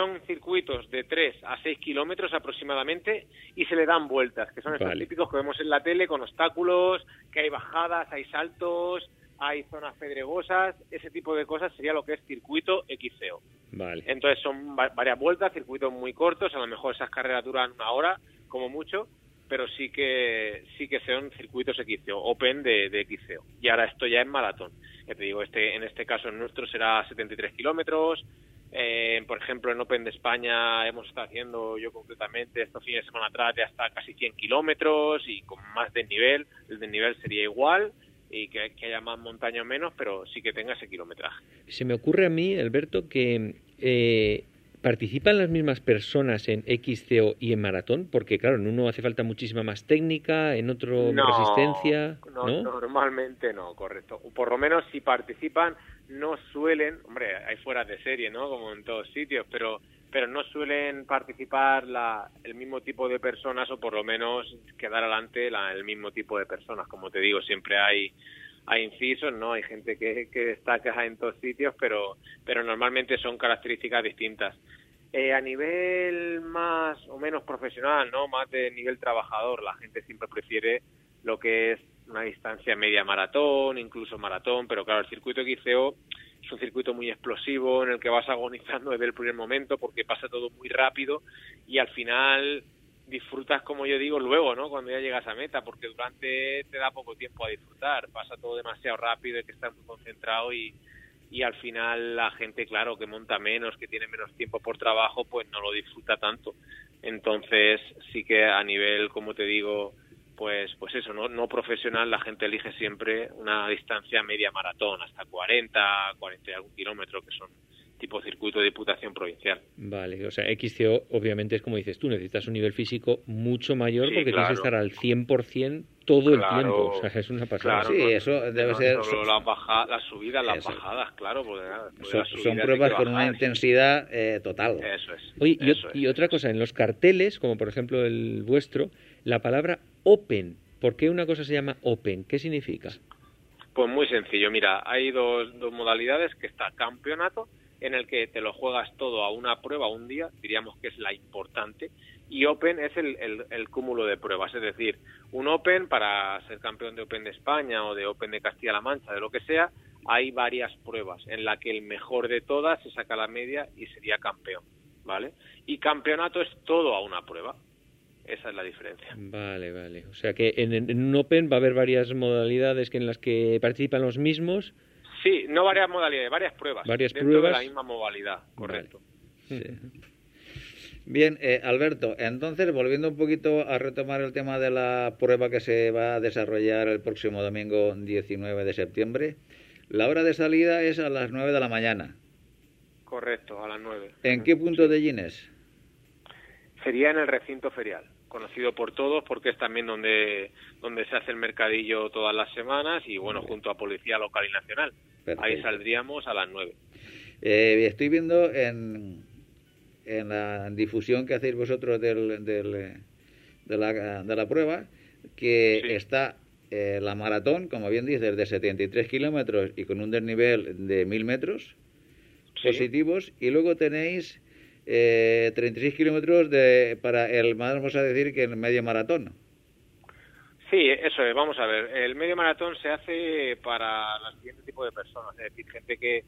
son circuitos de 3 a 6 kilómetros aproximadamente y se le dan vueltas, que son estos típicos que vemos en la tele con obstáculos, que hay bajadas, hay saltos, hay zonas pedregosas, ese tipo de cosas sería lo que es circuito XCO. Vale. Entonces son varias vueltas, circuitos muy cortos, a lo mejor esas carreras duran una hora como mucho, pero sí que sí que son circuitos XCO, Open de, de XCO. Y ahora esto ya es maratón. Ya te digo, este en este caso nuestro será 73 kilómetros. Eh, por ejemplo, en Open de España hemos estado haciendo, yo concretamente, estos fines de semana atrás, ya hasta casi 100 kilómetros y con más desnivel. El desnivel sería igual y que, haya más montaña o menos, pero sí que tenga ese kilometraje. Se me ocurre a mí, Alberto, que eh, participan las mismas personas en XCO y en maratón, porque claro, en uno hace falta muchísima más técnica, en otro resistencia. No, normalmente no, correcto. Por lo menos si participan, no suelen, hombre, hay fuera de serie, ¿no? Como en todos sitios, pero pero no suelen participar la, el mismo tipo de personas o por lo menos quedar adelante el mismo tipo de personas. Como te digo, siempre hay hay incisos, ¿no? Hay gente que, que destaca en todos sitios, pero, pero normalmente son características distintas. Eh, a nivel más o menos profesional, ¿no? Más de nivel trabajador, la gente siempre prefiere lo que es una distancia media maratón, incluso maratón, pero claro, el circuito XCO es un circuito muy explosivo en el que vas agonizando desde el primer momento porque pasa todo muy rápido y al final disfrutas, como yo digo, luego, ¿no? Cuando ya llegas a meta, porque durante te da poco tiempo a disfrutar, pasa todo demasiado rápido, hay que estar muy concentrado y, y al final la gente, claro, que monta menos, que tiene menos tiempo por trabajo, pues no lo disfruta tanto. Entonces, sí que a nivel, como te digo, pues pues eso, no, no profesional, la gente elige siempre una distancia media maratón, hasta 40, 40 y algún kilómetro, que son tipo circuito de diputación provincial. Vale, o sea, XCO obviamente es como dices tú, necesitas un nivel físico mucho mayor porque tienes que estar al 100% todo el tiempo, o sea, es una pasada. sí, eso debe ser... Solo las, baja, las subidas, las bajadas, claro, porque, son, pruebas con una intensidad eh, total. Eso es. Oye, y, otra cosa, en los carteles, como por ejemplo el vuestro, la palabra open, ¿por qué una cosa se llama open? ¿Qué significa? Pues muy sencillo, mira, hay dos, dos modalidades, que está campeonato, en el que te lo juegas todo a una prueba un día, diríamos que es la importante, y Open es el, el, cúmulo de pruebas, es decir, un Open para ser campeón de Open de España o de Open de Castilla-La Mancha, de lo que sea, hay varias pruebas en la que el mejor de todas se saca la media y sería campeón, ¿vale? Y campeonato es todo a una prueba. Esa es la diferencia. Vale, vale. O sea que en, en un Open va a haber varias modalidades que en las que participan los mismos, Sí, no varias modalidades, varias pruebas. Varias dentro pruebas. de la misma modalidad, correcto. Bien, eh, Alberto, entonces volviendo un poquito a retomar el tema de la prueba que se va a desarrollar el próximo domingo 19 de septiembre, la hora de salida es a las 9 de la mañana. Correcto, a las 9. ¿En qué punto de Gines? Sería en el recinto ferial conocido por todos porque es también donde, donde se hace el mercadillo todas las semanas y bueno, junto a Policía Local y Nacional. Ahí saldríamos a las nueve. Eh, estoy viendo en, en la difusión que hacéis vosotros del, del, de, la, de la prueba que está eh, la maratón, como bien dices, de 73 kilómetros y con un desnivel de 1000 metros positivos y luego tenéis eh, 36 kilómetros de, para el, vamos a decir que el medio maratón. Sí, eso es. Vamos a ver. El medio maratón se hace para el siguiente tipo de personas, es decir, gente que,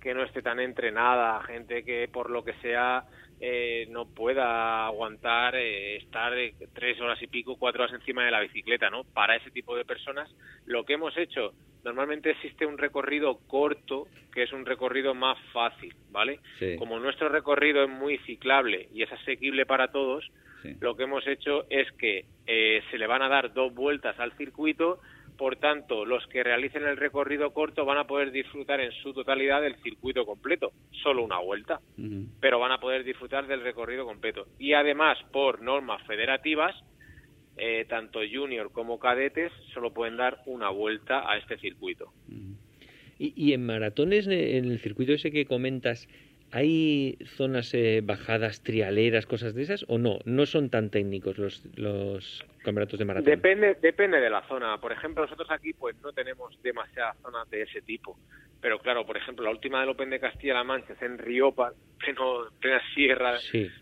que no esté tan entrenada, gente que por lo que sea eh, no pueda aguantar eh, estar tres horas y pico, cuatro horas encima de la bicicleta, ¿no? Para ese tipo de personas, lo que hemos hecho, normalmente existe un recorrido corto, que es un recorrido más fácil, ¿vale? Como nuestro recorrido es muy ciclable y es asequible para todos, lo que hemos hecho es que eh, se le van a dar dos vueltas al circuito por tanto, los que realicen el recorrido corto van a poder disfrutar en su totalidad del circuito completo, solo una vuelta, pero van a poder disfrutar del recorrido completo. Y además, por normas federativas, eh, tanto junior como cadetes solo pueden dar una vuelta a este circuito. y, y, en maratones, en el circuito ese que comentas, ¿Hay zonas eh, bajadas, trialeras, cosas de esas o no? ¿No son tan técnicos los, los campeonatos de maratón? Depende, depende de la zona. Por ejemplo, nosotros aquí pues no tenemos demasiadas zonas de ese tipo. Pero claro, por ejemplo, la última del Open de Castilla-La Mancha es en Riopa, pleno, plena sierra,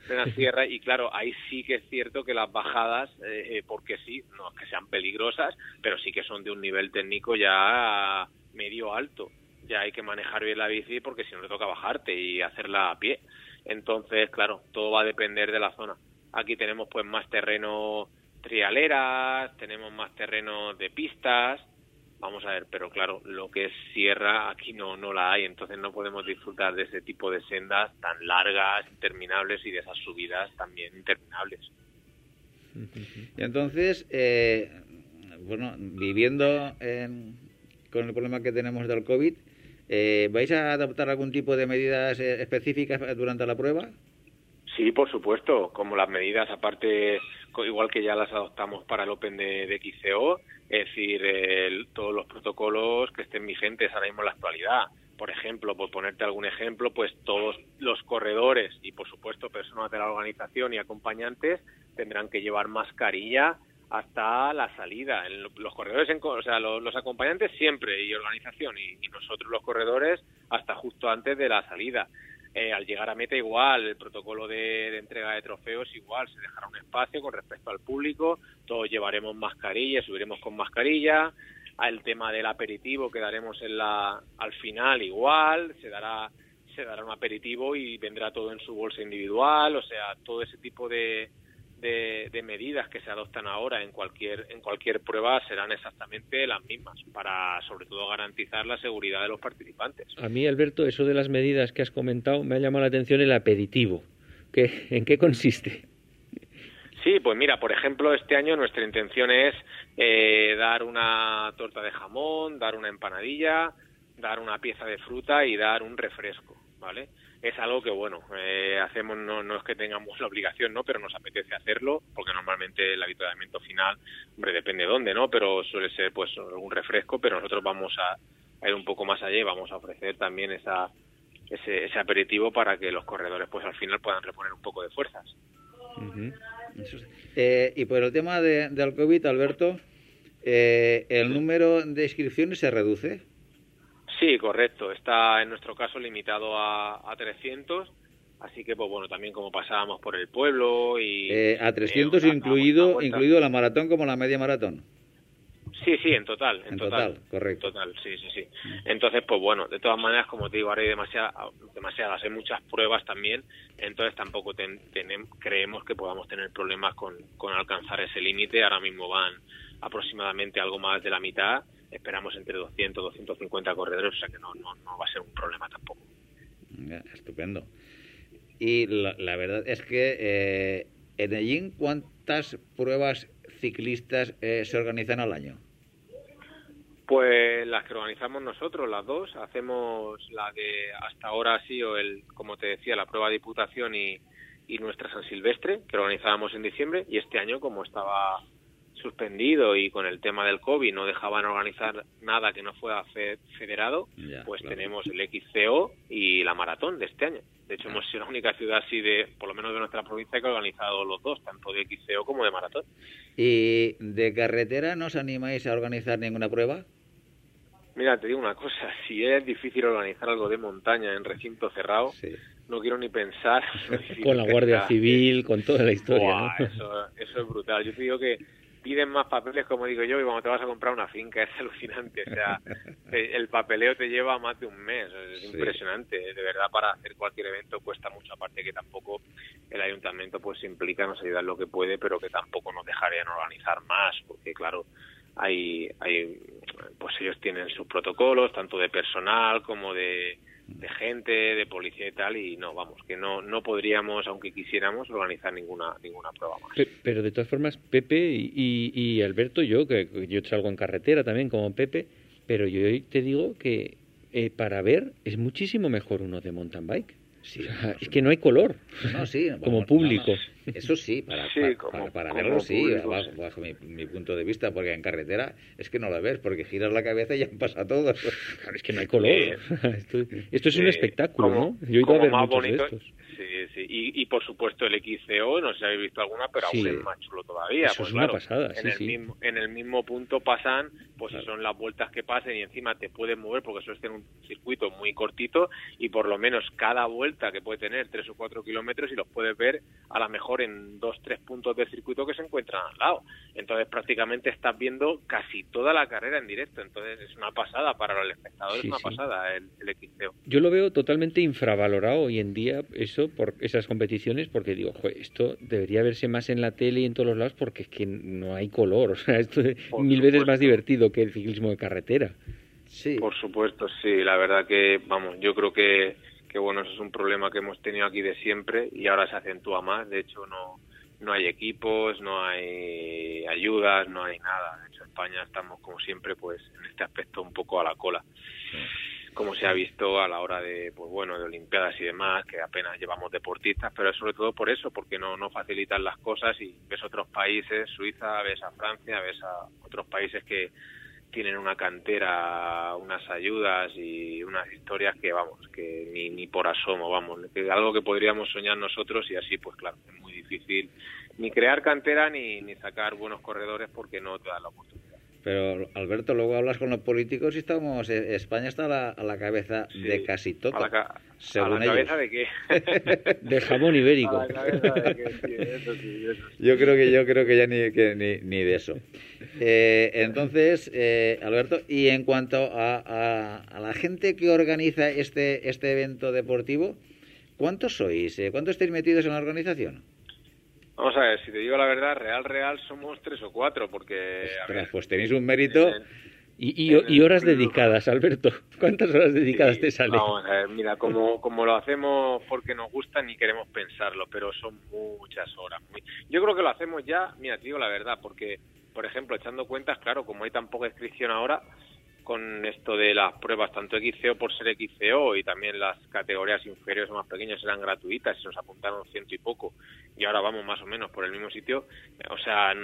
plena sierra, y claro, ahí sí que es cierto que las bajadas, eh, eh, porque sí, no es que sean peligrosas, pero sí que son de un nivel técnico ya medio alto ya hay que manejar bien la bici porque si no le toca bajarte y hacerla a pie. Entonces, claro, todo va a depender de la zona. Aquí tenemos pues más terreno trialeras, tenemos más terreno de pistas, vamos a ver, pero claro, lo que es sierra aquí no, no la hay, entonces no podemos disfrutar de ese tipo de sendas tan largas, interminables y de esas subidas también interminables. Y entonces, eh, bueno, viviendo con el problema que tenemos del COVID, eh, ¿Vais a adoptar algún tipo de medidas eh, específicas durante la prueba? Sí, por supuesto, como las medidas, aparte, igual que ya las adoptamos para el Open de, de XCO, es decir, todos los protocolos que estén vigentes ahora mismo en la actualidad. Por ejemplo, por ponerte algún ejemplo, pues todos los corredores y, por supuesto, personas de la organización y acompañantes tendrán que llevar mascarilla hasta la salida. Los corredores, o sea, los, acompañantes siempre y organización y, nosotros los corredores hasta justo antes de la salida. Eh, al llegar a meta igual, el protocolo de, entrega de trofeos igual, se dejará un espacio con respecto al público, todos llevaremos mascarilla, subiremos con mascarilla, al tema del aperitivo quedaremos en la, al final igual, se dará se dará un aperitivo y vendrá todo en su bolsa individual, o sea, todo ese tipo de, de, medidas que se adoptan ahora en cualquier en cualquier prueba serán exactamente las mismas para sobre todo garantizar la seguridad de los participantes. A mí Alberto eso de las medidas que has comentado me ha llamado la atención el aperitivo. ¿Qué, ¿En qué consiste? Sí, pues mira, por ejemplo, este año nuestra intención es eh, dar una torta de jamón, dar una empanadilla, dar una pieza de fruta y dar un refresco, ¿vale? Es algo que, bueno, eh, hacemos, no, no es que tengamos la obligación, ¿no? Pero nos apetece hacerlo, porque normalmente el habituamiento final, hombre, depende de dónde, ¿no? Pero suele ser, pues, un refresco, pero nosotros vamos a, ir un poco más allá y vamos a ofrecer también esa, ese, ese aperitivo para que los corredores, pues, al final puedan reponer un poco de fuerzas. Eh, y por el tema de, del COVID, Alberto, eh, ¿el número de inscripciones se reduce? Sí, correcto. Está en nuestro caso limitado a, a 300. Así que, pues bueno, también como pasábamos por el pueblo y... Eh, a 300 incluido, incluido la maratón como la media maratón. Sí, sí, en total. En, total, correcto. total, sí, sí, sí. Entonces, pues bueno, de todas maneras, como te digo, ahora hay demasiadas, demasiadas hay muchas pruebas también, entonces tampoco creemos que podamos tener problemas con, con alcanzar ese límite. Ahora mismo van aproximadamente algo más de la mitad esperamos entre 200 250 corredores, o sea que no, no, no va a ser un problema tampoco. estupendo. Y la, verdad es que eh, en Medellín, ¿cuántas pruebas ciclistas eh, se organizan al año? Pues las que organizamos nosotros, las dos. Hacemos la de hasta ahora ha sido el, como te decía, la prueba de diputación y, y nuestra San Silvestre, que organizábamos en diciembre, y este año, como estaba suspendido y con el tema del COVID no dejaban organizar nada que no fuera federado, pues tenemos el XCO y la maratón de este año. De hecho, hemos sido la única ciudad así de, por lo menos de nuestra provincia, que ha organizado los dos, tanto de XCO como de maratón. ¿Y de carretera no os animáis a organizar ninguna prueba? Mira, te digo una cosa, si es difícil organizar algo de montaña en recinto cerrado, no quiero ni pensar. con la Guardia Civil, con toda la historia. eso, eso es brutal. Yo te digo que piden más papeles, como digo yo, y cuando te vas a comprar una finca es alucinante. O sea, el papeleo te lleva más de un mes. Es impresionante. De verdad, para hacer cualquier evento cuesta mucho. Aparte que tampoco el ayuntamiento pues se implica, nos ayuda en lo que puede, pero que tampoco nos dejarían organizar más, porque claro, hay, hay, pues ellos tienen sus protocolos, tanto de personal como de de gente, de policía y tal, y no, vamos, que no, no podríamos, aunque quisiéramos, organizar ninguna, ninguna prueba más. Pero, de todas formas, Pepe y, y, Alberto, yo, que yo salgo en carretera también como Pepe, pero yo te digo que eh, para ver es muchísimo mejor uno de mountain bike. Es que no hay color no, sí, como público. Eso sí, para, para, verlo sí, bajo, mi, punto de vista, porque en carretera es que no la ves, porque giras la cabeza y ya pasa todo. es que no hay color. esto, es un espectáculo, ¿no? Yo he ido a ver muchos de estos. Sí, sí. Y, por supuesto el XCO, no sé si habéis visto alguna, pero aún es más chulo todavía. Eso pues es una pasada, en, el Mismo, en el mismo punto pasan, pues son las vueltas que pasen y encima te puedes mover porque eso es en un circuito muy cortito y por lo menos cada vuelta que puede tener tres o cuatro kilómetros y los puedes ver a lo mejor en dos, tres puntos del circuito que se encuentran al lado. Entonces prácticamente estás viendo casi toda la carrera en directo. Entonces es una pasada para los espectadores, es una pasada el, el XCO. Yo lo veo totalmente infravalorado hoy en día eso por esas competiciones porque digo, esto debería verse más en la tele y en todos los lados porque es que no hay color. O sea, esto es mil veces más divertido que el ciclismo de carretera. Sí. Por supuesto, sí. La verdad que, vamos, yo creo que que bueno, eso es un problema que hemos tenido aquí de siempre y ahora se acentúa más. De hecho, no, no hay equipos, no hay ayudas, no hay nada. De hecho, en España estamos, como siempre, pues en este aspecto un poco a la cola. Como se ha visto a la hora de, pues bueno, de Olimpiadas y demás, que apenas llevamos deportistas, pero sobre todo por eso, porque no, no facilitan las cosas y ves otros países, Suiza, ves a Francia, ves a otros países que tienen una cantera, unas ayudas y unas historias que, vamos, que ni, ni por asomo, vamos, que algo que podríamos soñar nosotros y así, pues claro, es muy difícil ni crear cantera ni, ni sacar buenos corredores porque no te da la oportunidad. Pero Alberto, luego hablas con los políticos y estamos. Eh, España está a la, cabeza de casi todo. ¿A la, cabeza de qué? de jamón ibérico. Yo creo que yo creo que ya ni, que, ni, ni de eso. Eh, entonces, eh, Alberto, y en cuanto a, a, la gente que organiza este este evento deportivo, ¿cuántos sois? ¿Cuántos estáis metidos en la organización? Vamos a ver, si te digo la verdad, real, real somos tres o cuatro, porque... pues tenéis un mérito... Y, y, horas dedicadas, Alberto. ¿Cuántas horas dedicadas te salen? Vamos a ver, mira, como, como lo hacemos porque nos gusta ni queremos pensarlo, pero son muchas horas. Yo creo que lo hacemos ya, mira, te digo la verdad, porque, por ejemplo, echando cuentas, claro, como hay tan poca inscripción ahora, con esto de las pruebas, tanto XCO por ser XCO y también las categorías inferiores o más pequeñas eran gratuitas y nos apuntaron ciento y poco y ahora vamos más o menos por el mismo sitio, o sea,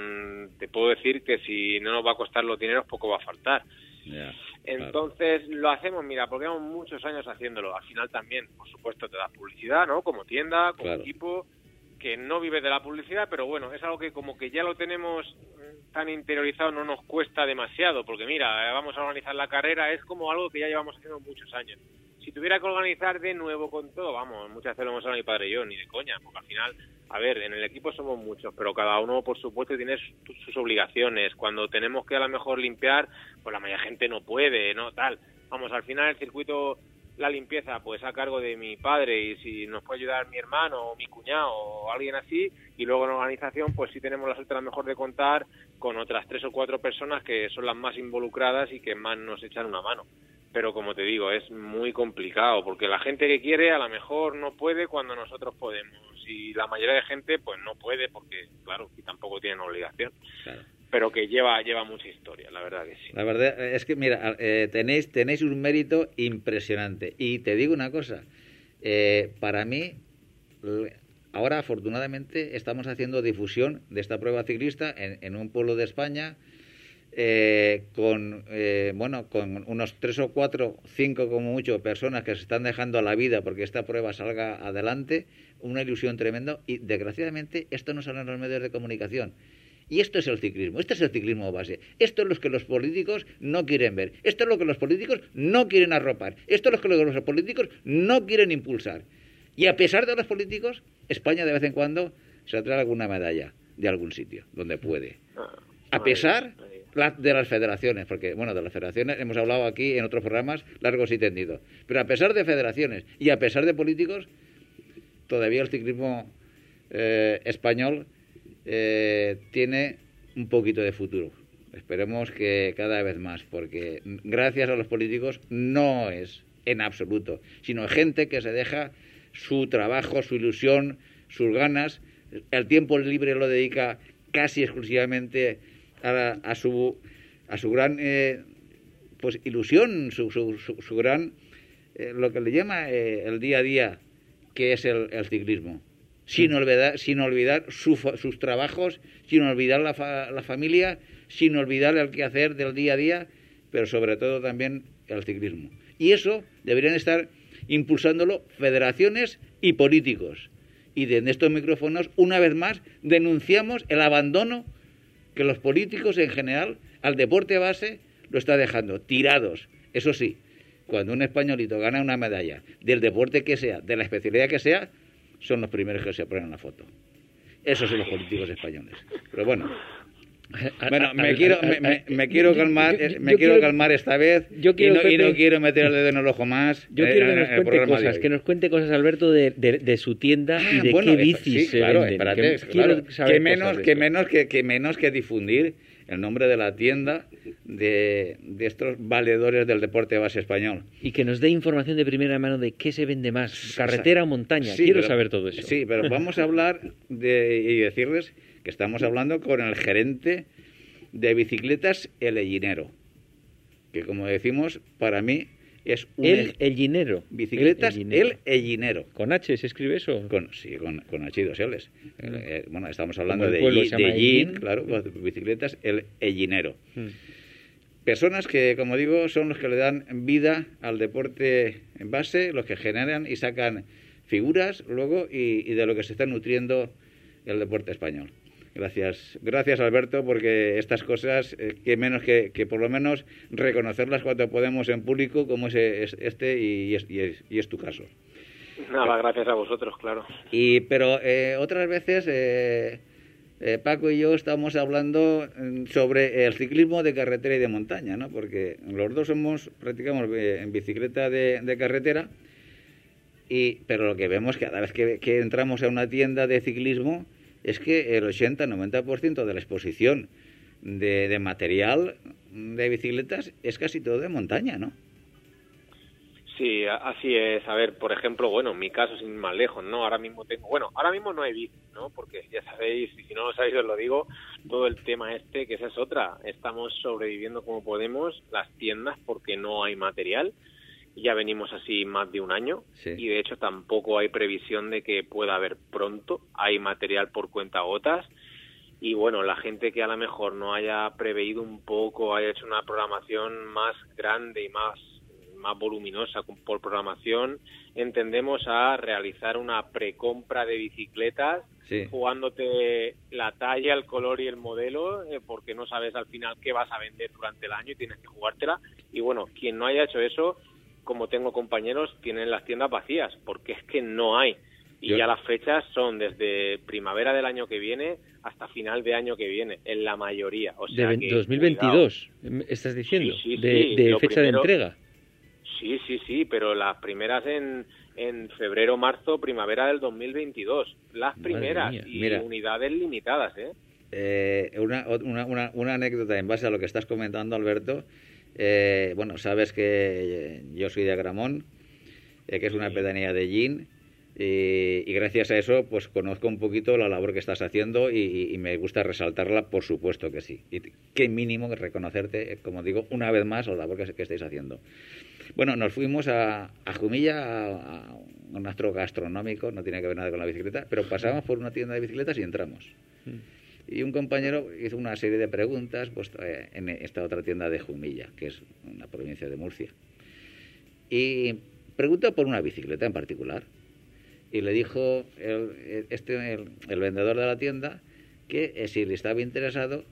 te puedo decir que si no nos va a costar los dineros poco va a faltar. Entonces lo hacemos, mira, porque llevamos muchos años haciéndolo. Al final también, por supuesto, te da publicidad, ¿no? Como tienda, como equipo, que no vive de la publicidad, pero bueno, es algo que como que ya lo tenemos tan interiorizado no nos cuesta demasiado, porque mira, vamos a organizar la carrera, es como algo que ya llevamos haciendo muchos años. Si tuviera que organizar de nuevo con todo, vamos, muchas veces lo hemos hablado mi padre y yo, ni de coña, porque al final, a ver, en el equipo somos muchos, pero cada uno, por supuesto, tiene sus obligaciones. Cuando tenemos que a lo mejor limpiar, pues la mayoría gente no puede, ¿no? Tal. Vamos, al final el circuito la limpieza pues a cargo de mi padre y si nos puede ayudar mi hermano o mi cuñado o alguien así y luego en organización pues sí tenemos la suerte a mejor de contar con otras tres o cuatro personas que son las más involucradas y que más nos echan una mano. Pero como te digo es muy complicado porque la gente que quiere a lo mejor no puede cuando nosotros podemos y la mayoría de gente pues no puede porque claro y tampoco tienen obligación pero que lleva lleva mucha historia, la verdad que sí. La verdad es que, mira, eh, tenéis, tenéis un mérito impresionante. Y te digo una cosa, eh, para mí, ahora afortunadamente estamos haciendo difusión de esta prueba ciclista en, un pueblo de España, eh, con bueno con unos tres o cuatro, cinco como mucho personas que se están dejando a la vida porque esta prueba salga adelante, una ilusión tremenda y desgraciadamente esto no sale en los medios de comunicación. Y esto es el ciclismo, este es el ciclismo base. Esto es lo que los políticos no quieren ver. Esto es lo que los políticos no quieren arropar. Esto es lo que los políticos no quieren impulsar. Y a pesar de los políticos, España de vez en cuando se trae alguna medalla de algún sitio, donde puede. Ah, a pesar de las federaciones, porque, bueno, de las federaciones hemos hablado aquí en otros programas largos y tendidos. Pero a pesar de federaciones y a pesar de políticos, todavía el ciclismo eh, español eh, tiene un poquito de futuro. Esperemos que cada vez más, porque gracias a los políticos no es en absoluto, sino gente que se deja su trabajo, su ilusión, sus ganas, el tiempo libre lo dedica casi exclusivamente a, su a su gran eh, pues ilusión, su, su, gran eh, lo que le llama el día a día, que es el ciclismo sin olvidar, sin olvidar sus trabajos, sin olvidar la, la familia, sin olvidar el quehacer del día a día, pero sobre todo también el ciclismo. Y eso deberían estar impulsándolo federaciones y políticos. Y desde estos micrófonos, una vez más, denunciamos el abandono que los políticos en general al deporte base lo está dejando, tirados. Eso sí, cuando un españolito gana una medalla del deporte que sea, de la especialidad que sea, son los primeros que se ponen la foto. Esos son los políticos españoles. Pero bueno, bueno, me quiero, me, quiero calmar, me quiero calmar esta vez y, no, quiero meter el dedo en el ojo más. Yo quiero que nos cuente cosas, que nos cuente cosas, Alberto, de, de, su tienda y de qué bicis se venden. que, menos, que menos que, que menos que difundir el nombre de la tienda de, estos valedores del deporte base español. Y que nos dé información de primera mano de qué se vende más, carretera o montaña. Quiero saber todo eso. Sí, pero vamos a hablar de, y decirles que estamos hablando con el gerente de bicicletas El Ellinero, que como decimos, para mí es un el ellinero. Bicicletas el ellinero. ¿Con H se escribe eso? Con, sí, con, con H y dos L's. Mm. Eh, bueno, estamos hablando de, de claro, bicicletas el ellinero. Mm. Personas que, como digo, son los que le dan vida al deporte en base, los que generan y sacan figuras luego y de lo que se está nutriendo el deporte español. Gracias, gracias Alberto, porque estas cosas, eh, que menos que, que, por lo menos reconocerlas cuando podemos en público, como es, este y es, y, es, tu caso. Nada, gracias a vosotros, claro. Y, pero eh, otras veces eh, Paco y yo estamos hablando mm, sobre el ciclismo de carretera y de montaña, ¿no? Porque los dos somos, practicamos en bicicleta de, de carretera, y, pero lo que vemos cada vez que, que entramos a una tienda de ciclismo es que el 80-90% de la exposición de, de material de bicicletas es casi todo de montaña, ¿no? Sí, así es. A ver, por ejemplo, bueno, en mi caso, sin más lejos, ¿no? Ahora mismo tengo, bueno, ahora mismo no he visto, ¿no? Porque ya sabéis, y si no lo sabéis os lo digo, todo el tema este, que esa es otra. Estamos sobreviviendo como podemos las tiendas porque no hay material. Ya venimos así más de un año y de hecho tampoco hay previsión de que pueda haber pronto. Hay material por cuenta gotas y bueno, la gente que a lo mejor no haya preveído un poco, haya hecho una programación más grande y más más voluminosa por programación, entendemos a realizar una precompra de bicicletas, jugándote la talla, el color y el modelo, eh, porque no sabes al final qué vas a vender durante el año y tienes que jugártela. Y bueno, quien no haya hecho eso, como tengo compañeros, tienen las tiendas vacías, porque es que no hay. Y ya las fechas son desde primavera del año que viene hasta final de año que viene, en la mayoría. O sea de 2022, estás diciendo, de, fecha de entrega. Sí, sí, sí, pero las primeras en, en febrero, marzo, primavera del 2022. Las primeras y unidades limitadas, ¿eh? eh una, una, una, anécdota en base a lo que estás comentando, Alberto. Eh, bueno, sabes que yo soy de Agramón, eh, que es una pedanía de Gin, y, gracias a eso, pues conozco un poquito la labor que estás haciendo y, me gusta resaltarla, por supuesto que sí. Y qué mínimo reconocerte, como digo, una vez más la labor que, que estáis haciendo. Bueno, nos fuimos a, a Jumilla, a, un astro gastronómico, no tiene que ver nada con la bicicleta, pero pasamos por una tienda de bicicletas y entramos. Mm. Y un compañero hizo una serie de preguntas pues, eh, en esta otra tienda de Jumilla, que es una provincia de Murcia. Y preguntó por una bicicleta en particular. Y le dijo el, este, el, vendedor de la tienda que eh, si le estaba interesado,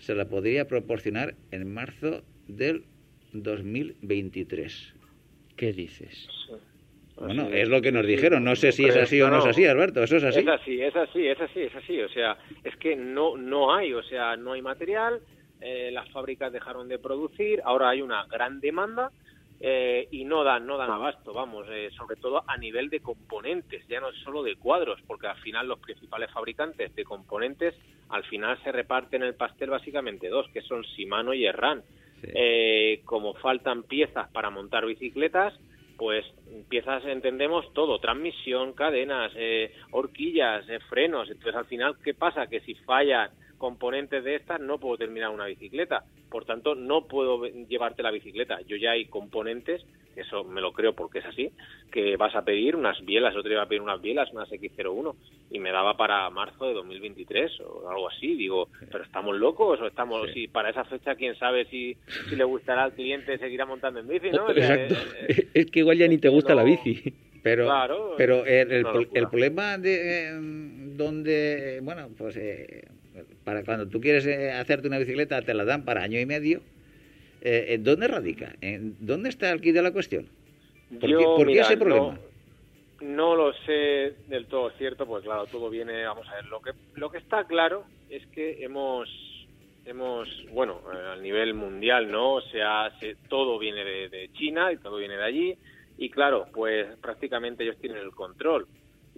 se la podría proporcionar en marzo del 2023. ¿Qué dices? Bueno, es lo que nos dijeron. No sé si es así o no, es así, Alberto. ¿Eso es así? Es así, es así, es así, es así. O sea, es que no, no hay, o sea, no hay material. Eh, las fábricas dejaron de producir. Ahora hay una gran demanda. Eh, y no dan, no dan abasto, vamos, eh, sobre todo a nivel de componentes, ya no es solo de cuadros, porque al final los principales fabricantes de componentes al final se reparten el pastel básicamente dos, que son Shimano y Erran. Eh, como faltan piezas para montar bicicletas, pues piezas entendemos todo, transmisión, cadenas, eh, horquillas, eh, frenos. Entonces al final, ¿qué pasa? Que si fallan componentes de estas no puedo terminar una bicicleta. Por tanto, no puedo llevarte la bicicleta. Yo ya hay componentes, eso me lo creo porque es así, que vas a pedir unas bielas, otro iba a pedir unas bielas, unas X01, y me daba para marzo de 2023 o algo así. Digo, ¿pero estamos locos o estamos, si para esa fecha quién sabe si, si le gustará al cliente seguirá montando en bici, ¿no? Exacto. es que igual ya ni te gusta la bici. Pero, pero el, el, problema de eh, donde, bueno, pues eh, para cuando tú quieres eh, hacerte una bicicleta te la dan para año y medio. Eh, ¿Dónde radica? ¿En ¿Dónde está el quid de la cuestión? ¿Por, qué, ese problema? No, lo sé del todo cierto, pues claro, todo viene, vamos a ver, lo que, lo que está claro es que hemos, hemos bueno, a nivel mundial, ¿no? O sea, todo viene de, de China y todo viene de allí, y claro, pues prácticamente ellos tienen el control.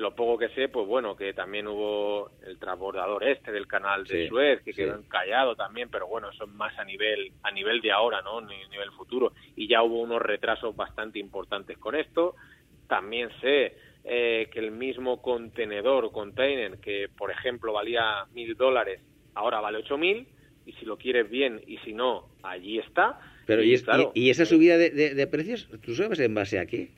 Lo poco que sé, pues bueno, que también hubo el transbordador este del canal de Suez, que quedó encallado también, pero bueno, eso es más a nivel, a nivel de ahora, ¿no? A nivel futuro. Y ya hubo unos retrasos bastante importantes con esto. También sé eh, que el mismo contenedor o container, que por ejemplo valía mil dólares, ahora vale ocho mil, y si lo quieres bien y si no, allí está. Pero y, y, esa subida de, de, precios, ¿tú sabes en base a qué?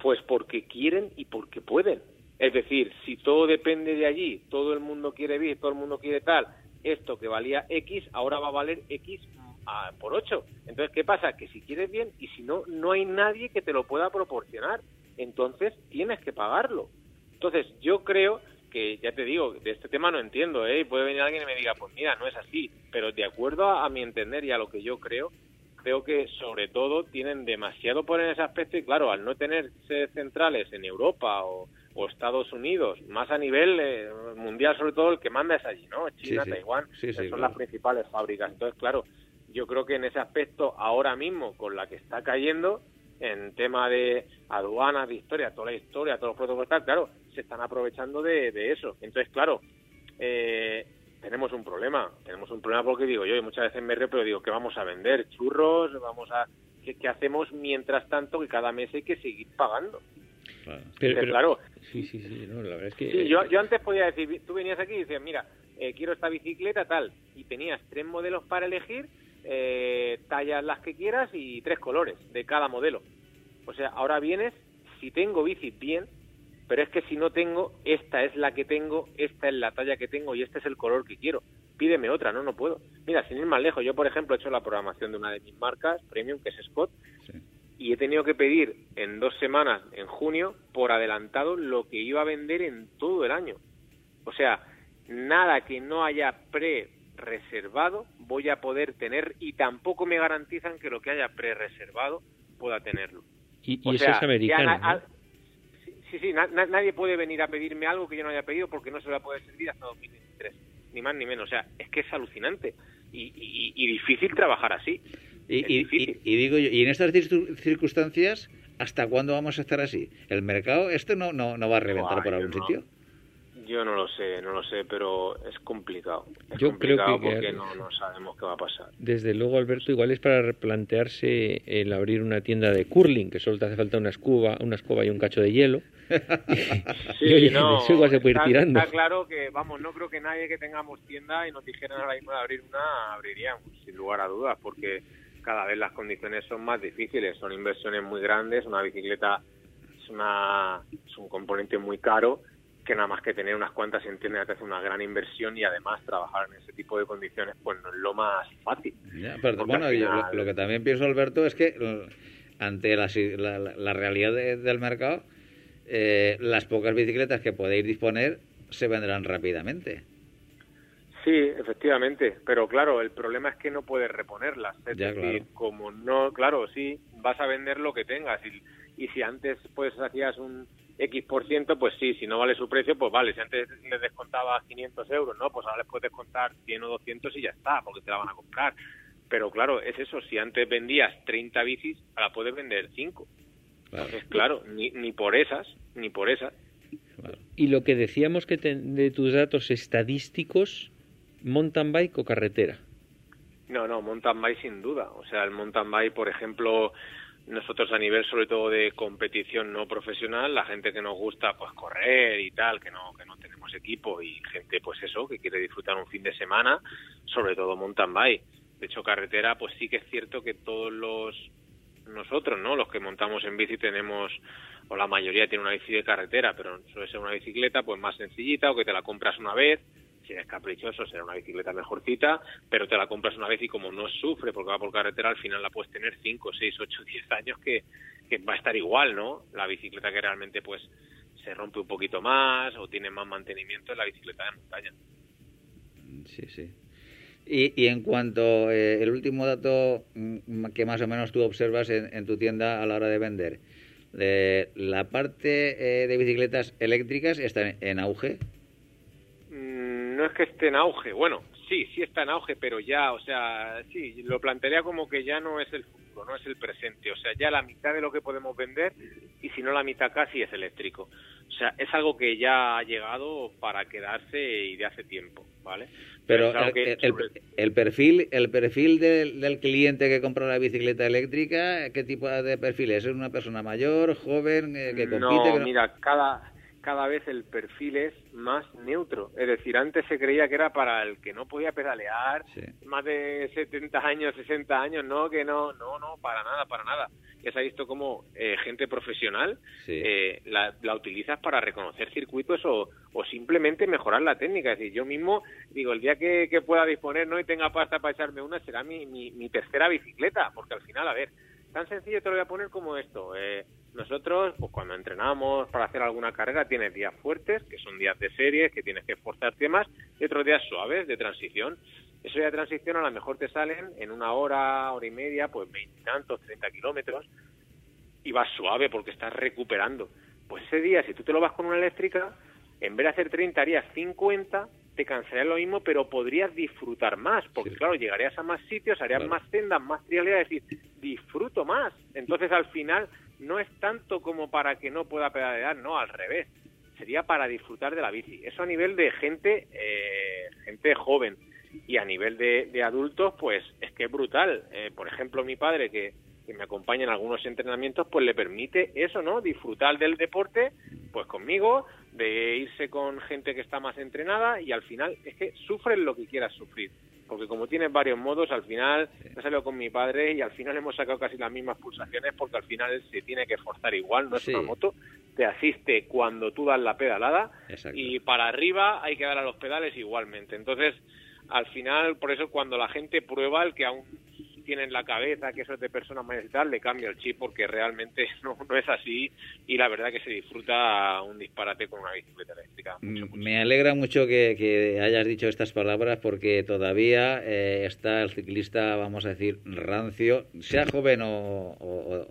Pues porque quieren y porque pueden. Es decir, si todo depende de allí, todo el mundo quiere bien, todo el mundo quiere tal, esto que valía X ahora va a valer X por 8. Entonces, ¿qué pasa? Que si quieres bien y si no, no hay nadie que te lo pueda proporcionar. Entonces, tienes que pagarlo. Entonces, yo creo que, ya te digo, de este tema no entiendo, ¿eh? Puede venir alguien y me diga, pues mira, no es así. Pero de acuerdo a mi entender y a lo que yo creo, creo que sobre todo tienen demasiado por en ese aspecto y claro, al no tener sedes centrales en Europa o, Estados Unidos, más a nivel eh, mundial sobre todo, el que manda es allí, ¿no? China, Taiwán, son las principales fábricas. Entonces, claro, yo creo que en ese aspecto ahora mismo, con la que está cayendo, en tema de aduanas, de historia, toda la historia, todos los protocolos, claro, se están aprovechando de, de eso. Entonces, claro, eh, tenemos un problema. Tenemos un problema porque digo yo, y muchas veces me río, pero digo, ¿qué vamos a vender? ¿Churros? ¿Vamos a...? ¿Qué, qué hacemos mientras tanto que cada mes hay que seguir pagando? Claro. Pero, Pero- claro, Sí, sí, sí, no, la verdad es que... Sí, yo, yo antes podía decir, tú venías aquí y decías, mira, eh, quiero esta bicicleta tal, y tenías tres modelos para elegir, eh, tallas las que quieras y tres colores de cada modelo. O sea, ahora vienes, si tengo bici, bien, pero es que si no tengo, esta es la que tengo, esta es la talla que tengo y este es el color que quiero. Pídeme otra, no, no puedo. Mira, sin ir más lejos, yo por ejemplo he hecho la programación de una de mis marcas, Premium, que es Scott, Sí. y he tenido que pedir en dos semanas, en junio, por adelantado lo que iba a vender en todo el año. O sea, nada que no haya pre-reservado voy a poder tener y tampoco me garantizan que lo que haya pre-reservado pueda tenerlo. Y, y O eso sea, es americano, na- ¿no? a- Sí, sí, na- na- nadie puede venir a pedirme algo que yo no haya pedido porque no se va a poder servir hasta 2023, ni más ni menos. O sea, es que es alucinante y, y- y difícil trabajar así. Y, Es y- difícil. y- y digo yo, y en estas circu- circunstancias, ¿hasta cuándo vamos a estar así? ¿El mercado esto no, no, no va a reventar por yo algún no. sitio? Yo no lo sé, no lo sé, pero es complicado. Es Yo creo que- porque no, no sabemos qué va a pasar. Desde luego, Alberto, igual es para replantearse el abrir una tienda de curling, que solo te hace falta una escoba, una escoba y un cacho de hielo. Sí, no, se puede ir está, tirando. está claro que, vamos, no creo que nadie que tengamos tienda y nos dijeran ahora mismo de abrir una, abriríamos, sin lugar a dudas, porque cada vez las condiciones son más difíciles, son inversiones muy grandes, una bicicleta es, una, es un componente muy caro, que nada más que tener unas cuantas entiende que hace una gran inversión y además trabajar en ese tipo de condiciones pues no es lo más fácil. Ya, pero bueno, yo lo, que también pienso, Alberto, es que eh, ante la, la, la- la realidad de- del mercado, eh, las pocas bicicletas que podéis disponer se vendrán rápidamente. Sí, efectivamente, pero claro, el problema es que no puedes reponerlas. Es Ya, decir, claro. como no, claro, sí, vas a vender lo que tengas y, y si antes pues hacías un X por ciento, pues sí, si no vale su precio, pues vale, si antes les descontabas 500 euros, ¿no? Pues ahora les puedes descontar 100 o 200 y ya está, porque te la van a comprar. Pero claro, es eso, si antes vendías 30 bicis, ahora puedes vender 5. Claro, Entonces, claro, ni, ni por esas, ni por esas. Y lo que decíamos que te- de tus datos estadísticos, mountain bike o carretera. No, no, mountain bike sin duda. O sea, el mountain bike, por ejemplo, nosotros a nivel sobre todo de competición no profesional, la gente que nos gusta pues correr y tal, que no que no tenemos equipo y gente pues eso, que quiere disfrutar un fin de semana, sobre todo mountain bike. De hecho, carretera, pues sí que es cierto que todos los nosotros, ¿no? Los que montamos en bici tenemos o la mayoría tiene una bici de carretera, pero suele ser una bicicleta pues más sencillita o que te la compras una vez si eres caprichoso será una bicicleta mejorcita, pero te la compras una vez y como no sufre porque va por carretera, al final la puedes tener 5, 6, 8, 10 años que, que va a estar igual, ¿no? La bicicleta que realmente pues se rompe un poquito más o tiene más mantenimiento es la bicicleta de montaña. Sí, sí. Y, y en cuanto eh, el último dato mm, que más o menos tú observas en, tu tienda a la hora de vender, eh, la parte eh, de bicicletas eléctricas está en, en auge. Mm, No es que esté en auge, bueno, sí, sí está en auge, pero ya, o sea, sí, lo plantearía como que ya no es el no es el presente, o sea, ya la mitad de lo que podemos vender y si no la mitad casi es eléctrico. O sea, es algo que ya ha llegado para quedarse y de hace tiempo, ¿vale? Pero algo el, que el- sobre- el perfil, el perfil del, del cliente que compra la bicicleta eléctrica, ¿qué tipo de perfil es? ¿Es una persona mayor, joven, eh, que compite? No, que no- mira, cada, cada vez el perfil es más neutro. Es decir, antes se creía que era para el que no podía pedalear, Sí. más de 70 años, 60 años, no, que no, no, no, para nada, para nada. Ya se ha visto como eh, gente profesional Sí. eh, la, la utilizas para reconocer circuitos o, o simplemente mejorar la técnica. Es decir, yo mismo digo, el día que, que pueda disponer no y tenga pasta para echarme una, será mi, mi, mi tercera bicicleta, porque al final, a ver, tan sencillo te lo voy a poner como esto. Eh, nosotros, pues cuando entrenamos para hacer alguna carga, tienes días fuertes, que son días de series, que tienes que esforzarte más, y otros días suaves, de transición. Días de transición a lo mejor te salen en una hora, hora y media, pues veintitantos, treinta kilómetros, y vas suave porque estás recuperando. Pues ese día, si tú te lo vas con una eléctrica, en vez de hacer 30 harías 50, te cansarías lo mismo, pero podrías disfrutar más, porque claro, llegarías a más sitios, harías más sendas, más trialidad, es decir, disfruto más. Entonces al final no es tanto como para que no pueda pedalear, no, al revés, sería para disfrutar de la bici. Eso a nivel de gente, eh, gente joven y a nivel de, adultos, pues es que es brutal. Eh, por ejemplo, mi padre que que me acompaña en algunos entrenamientos, pues le permite eso, ¿no? Disfrutar del deporte, pues conmigo, de irse con gente que está más entrenada y al final es que sufres lo que quieras sufrir. Porque como tienes varios modos, al final he salido con mi padre y al final hemos sacado casi las mismas pulsaciones porque al final se tiene que forzar igual, no es una moto, te asiste cuando tú das la pedalada y para arriba hay que dar a los pedales igualmente. Entonces, al final, por eso cuando la gente prueba, el que aún tiene en la cabeza que eso es de personas mayores y tal, le cambia el chip porque realmente no, no es así y la verdad que se disfruta un disparate con una bicicleta eléctrica. Me alegra mucho que, hayas dicho estas palabras porque todavía eh, está el ciclista, vamos a decir, rancio, sea joven o,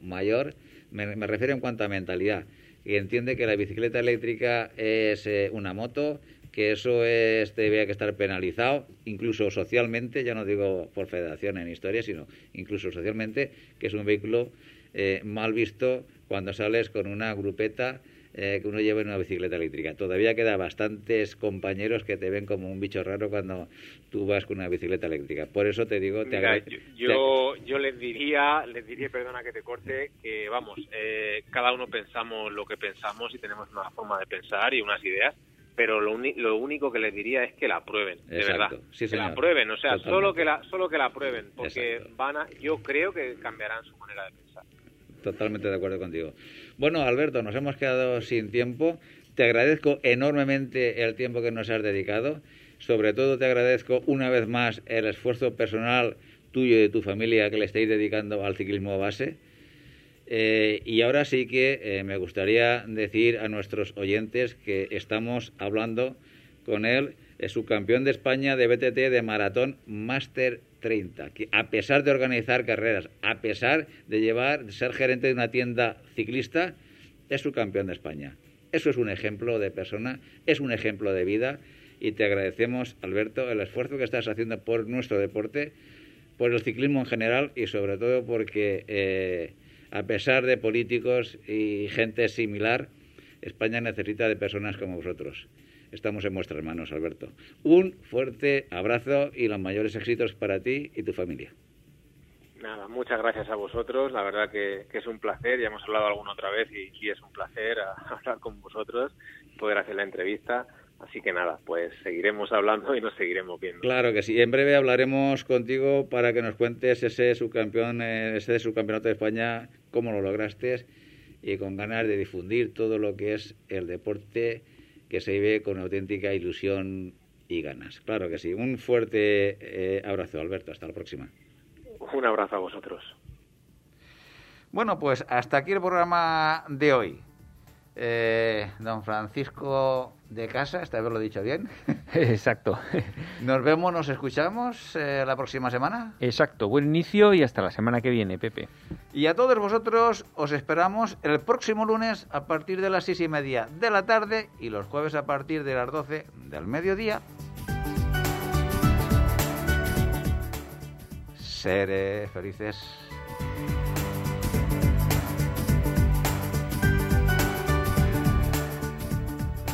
mayor, me, me refiero en cuanto a mentalidad y entiende que la bicicleta eléctrica es eh, una moto que eso es, debe que estar penalizado, incluso socialmente, ya no digo por federación en historia, sino incluso socialmente, que es un vehículo eh, mal visto cuando sales con una grupeta eh, que uno lleva en una bicicleta eléctrica. Todavía queda bastantes compañeros que te ven como un bicho raro cuando tú vas con una bicicleta eléctrica. Por eso te digo, te Mira, yo, yo, les diría, les diría, perdona que te corte, que vamos, eh, cada uno pensamos lo que pensamos y tenemos una forma de pensar y unas ideas pero lo, lo, único que les diría es que la prueben, de verdad. que la prueben, o sea, solo que la solo que la prueben, porque van a, yo creo que cambiarán su manera de pensar. Totalmente de acuerdo contigo. Bueno, Alberto, nos hemos quedado sin tiempo. Te agradezco enormemente el tiempo que nos has dedicado. Sobre todo te agradezco una vez más el esfuerzo personal tuyo y de tu familia que le estáis dedicando al ciclismo base eh, y ahora sí que eh, me gustaría decir a nuestros oyentes que estamos hablando con él, es subcampeón de España de BTT de maratón Master 30, que a pesar de organizar carreras, a pesar de llevar, ser gerente de una tienda ciclista, es subcampeón de España. Eso es un ejemplo de persona, es un ejemplo de vida y te agradecemos, Alberto, el esfuerzo que estás haciendo por nuestro deporte, por el ciclismo en general y sobre todo porque eh, a pesar de políticos y gente similar, España necesita de personas como vosotros. Estamos en vuestras manos, Alberto. Un fuerte abrazo y los mayores éxitos para ti y tu familia. Nada, muchas gracias a vosotros. La verdad que, es un placer. Ya hemos hablado alguna otra vez y, es un placer hablar con vosotros, poder hacer la entrevista. Así que nada, pues seguiremos hablando y nos seguiremos viendo. Claro que sí. En breve hablaremos contigo para que nos cuentes ese subcampeón, eh, ese subcampeonato de España, cómo lo lograste y con ganas de difundir todo lo que es el deporte que se vive con auténtica ilusión y ganas. Claro que sí. Un fuerte eh, abrazo, Alberto. Hasta la próxima. Un abrazo a vosotros. Bueno, pues hasta aquí el programa de hoy. Eh, don Francisco de casa, esta vez lo he dicho bien. Exacto. Nos vemos, nos escuchamos eh, la próxima semana. Exacto, buen inicio y hasta la semana que viene, Pepe. Y a todos vosotros os esperamos el próximo lunes a partir de las seis y media de la tarde y los jueves a partir de las doce del mediodía. Seré felices.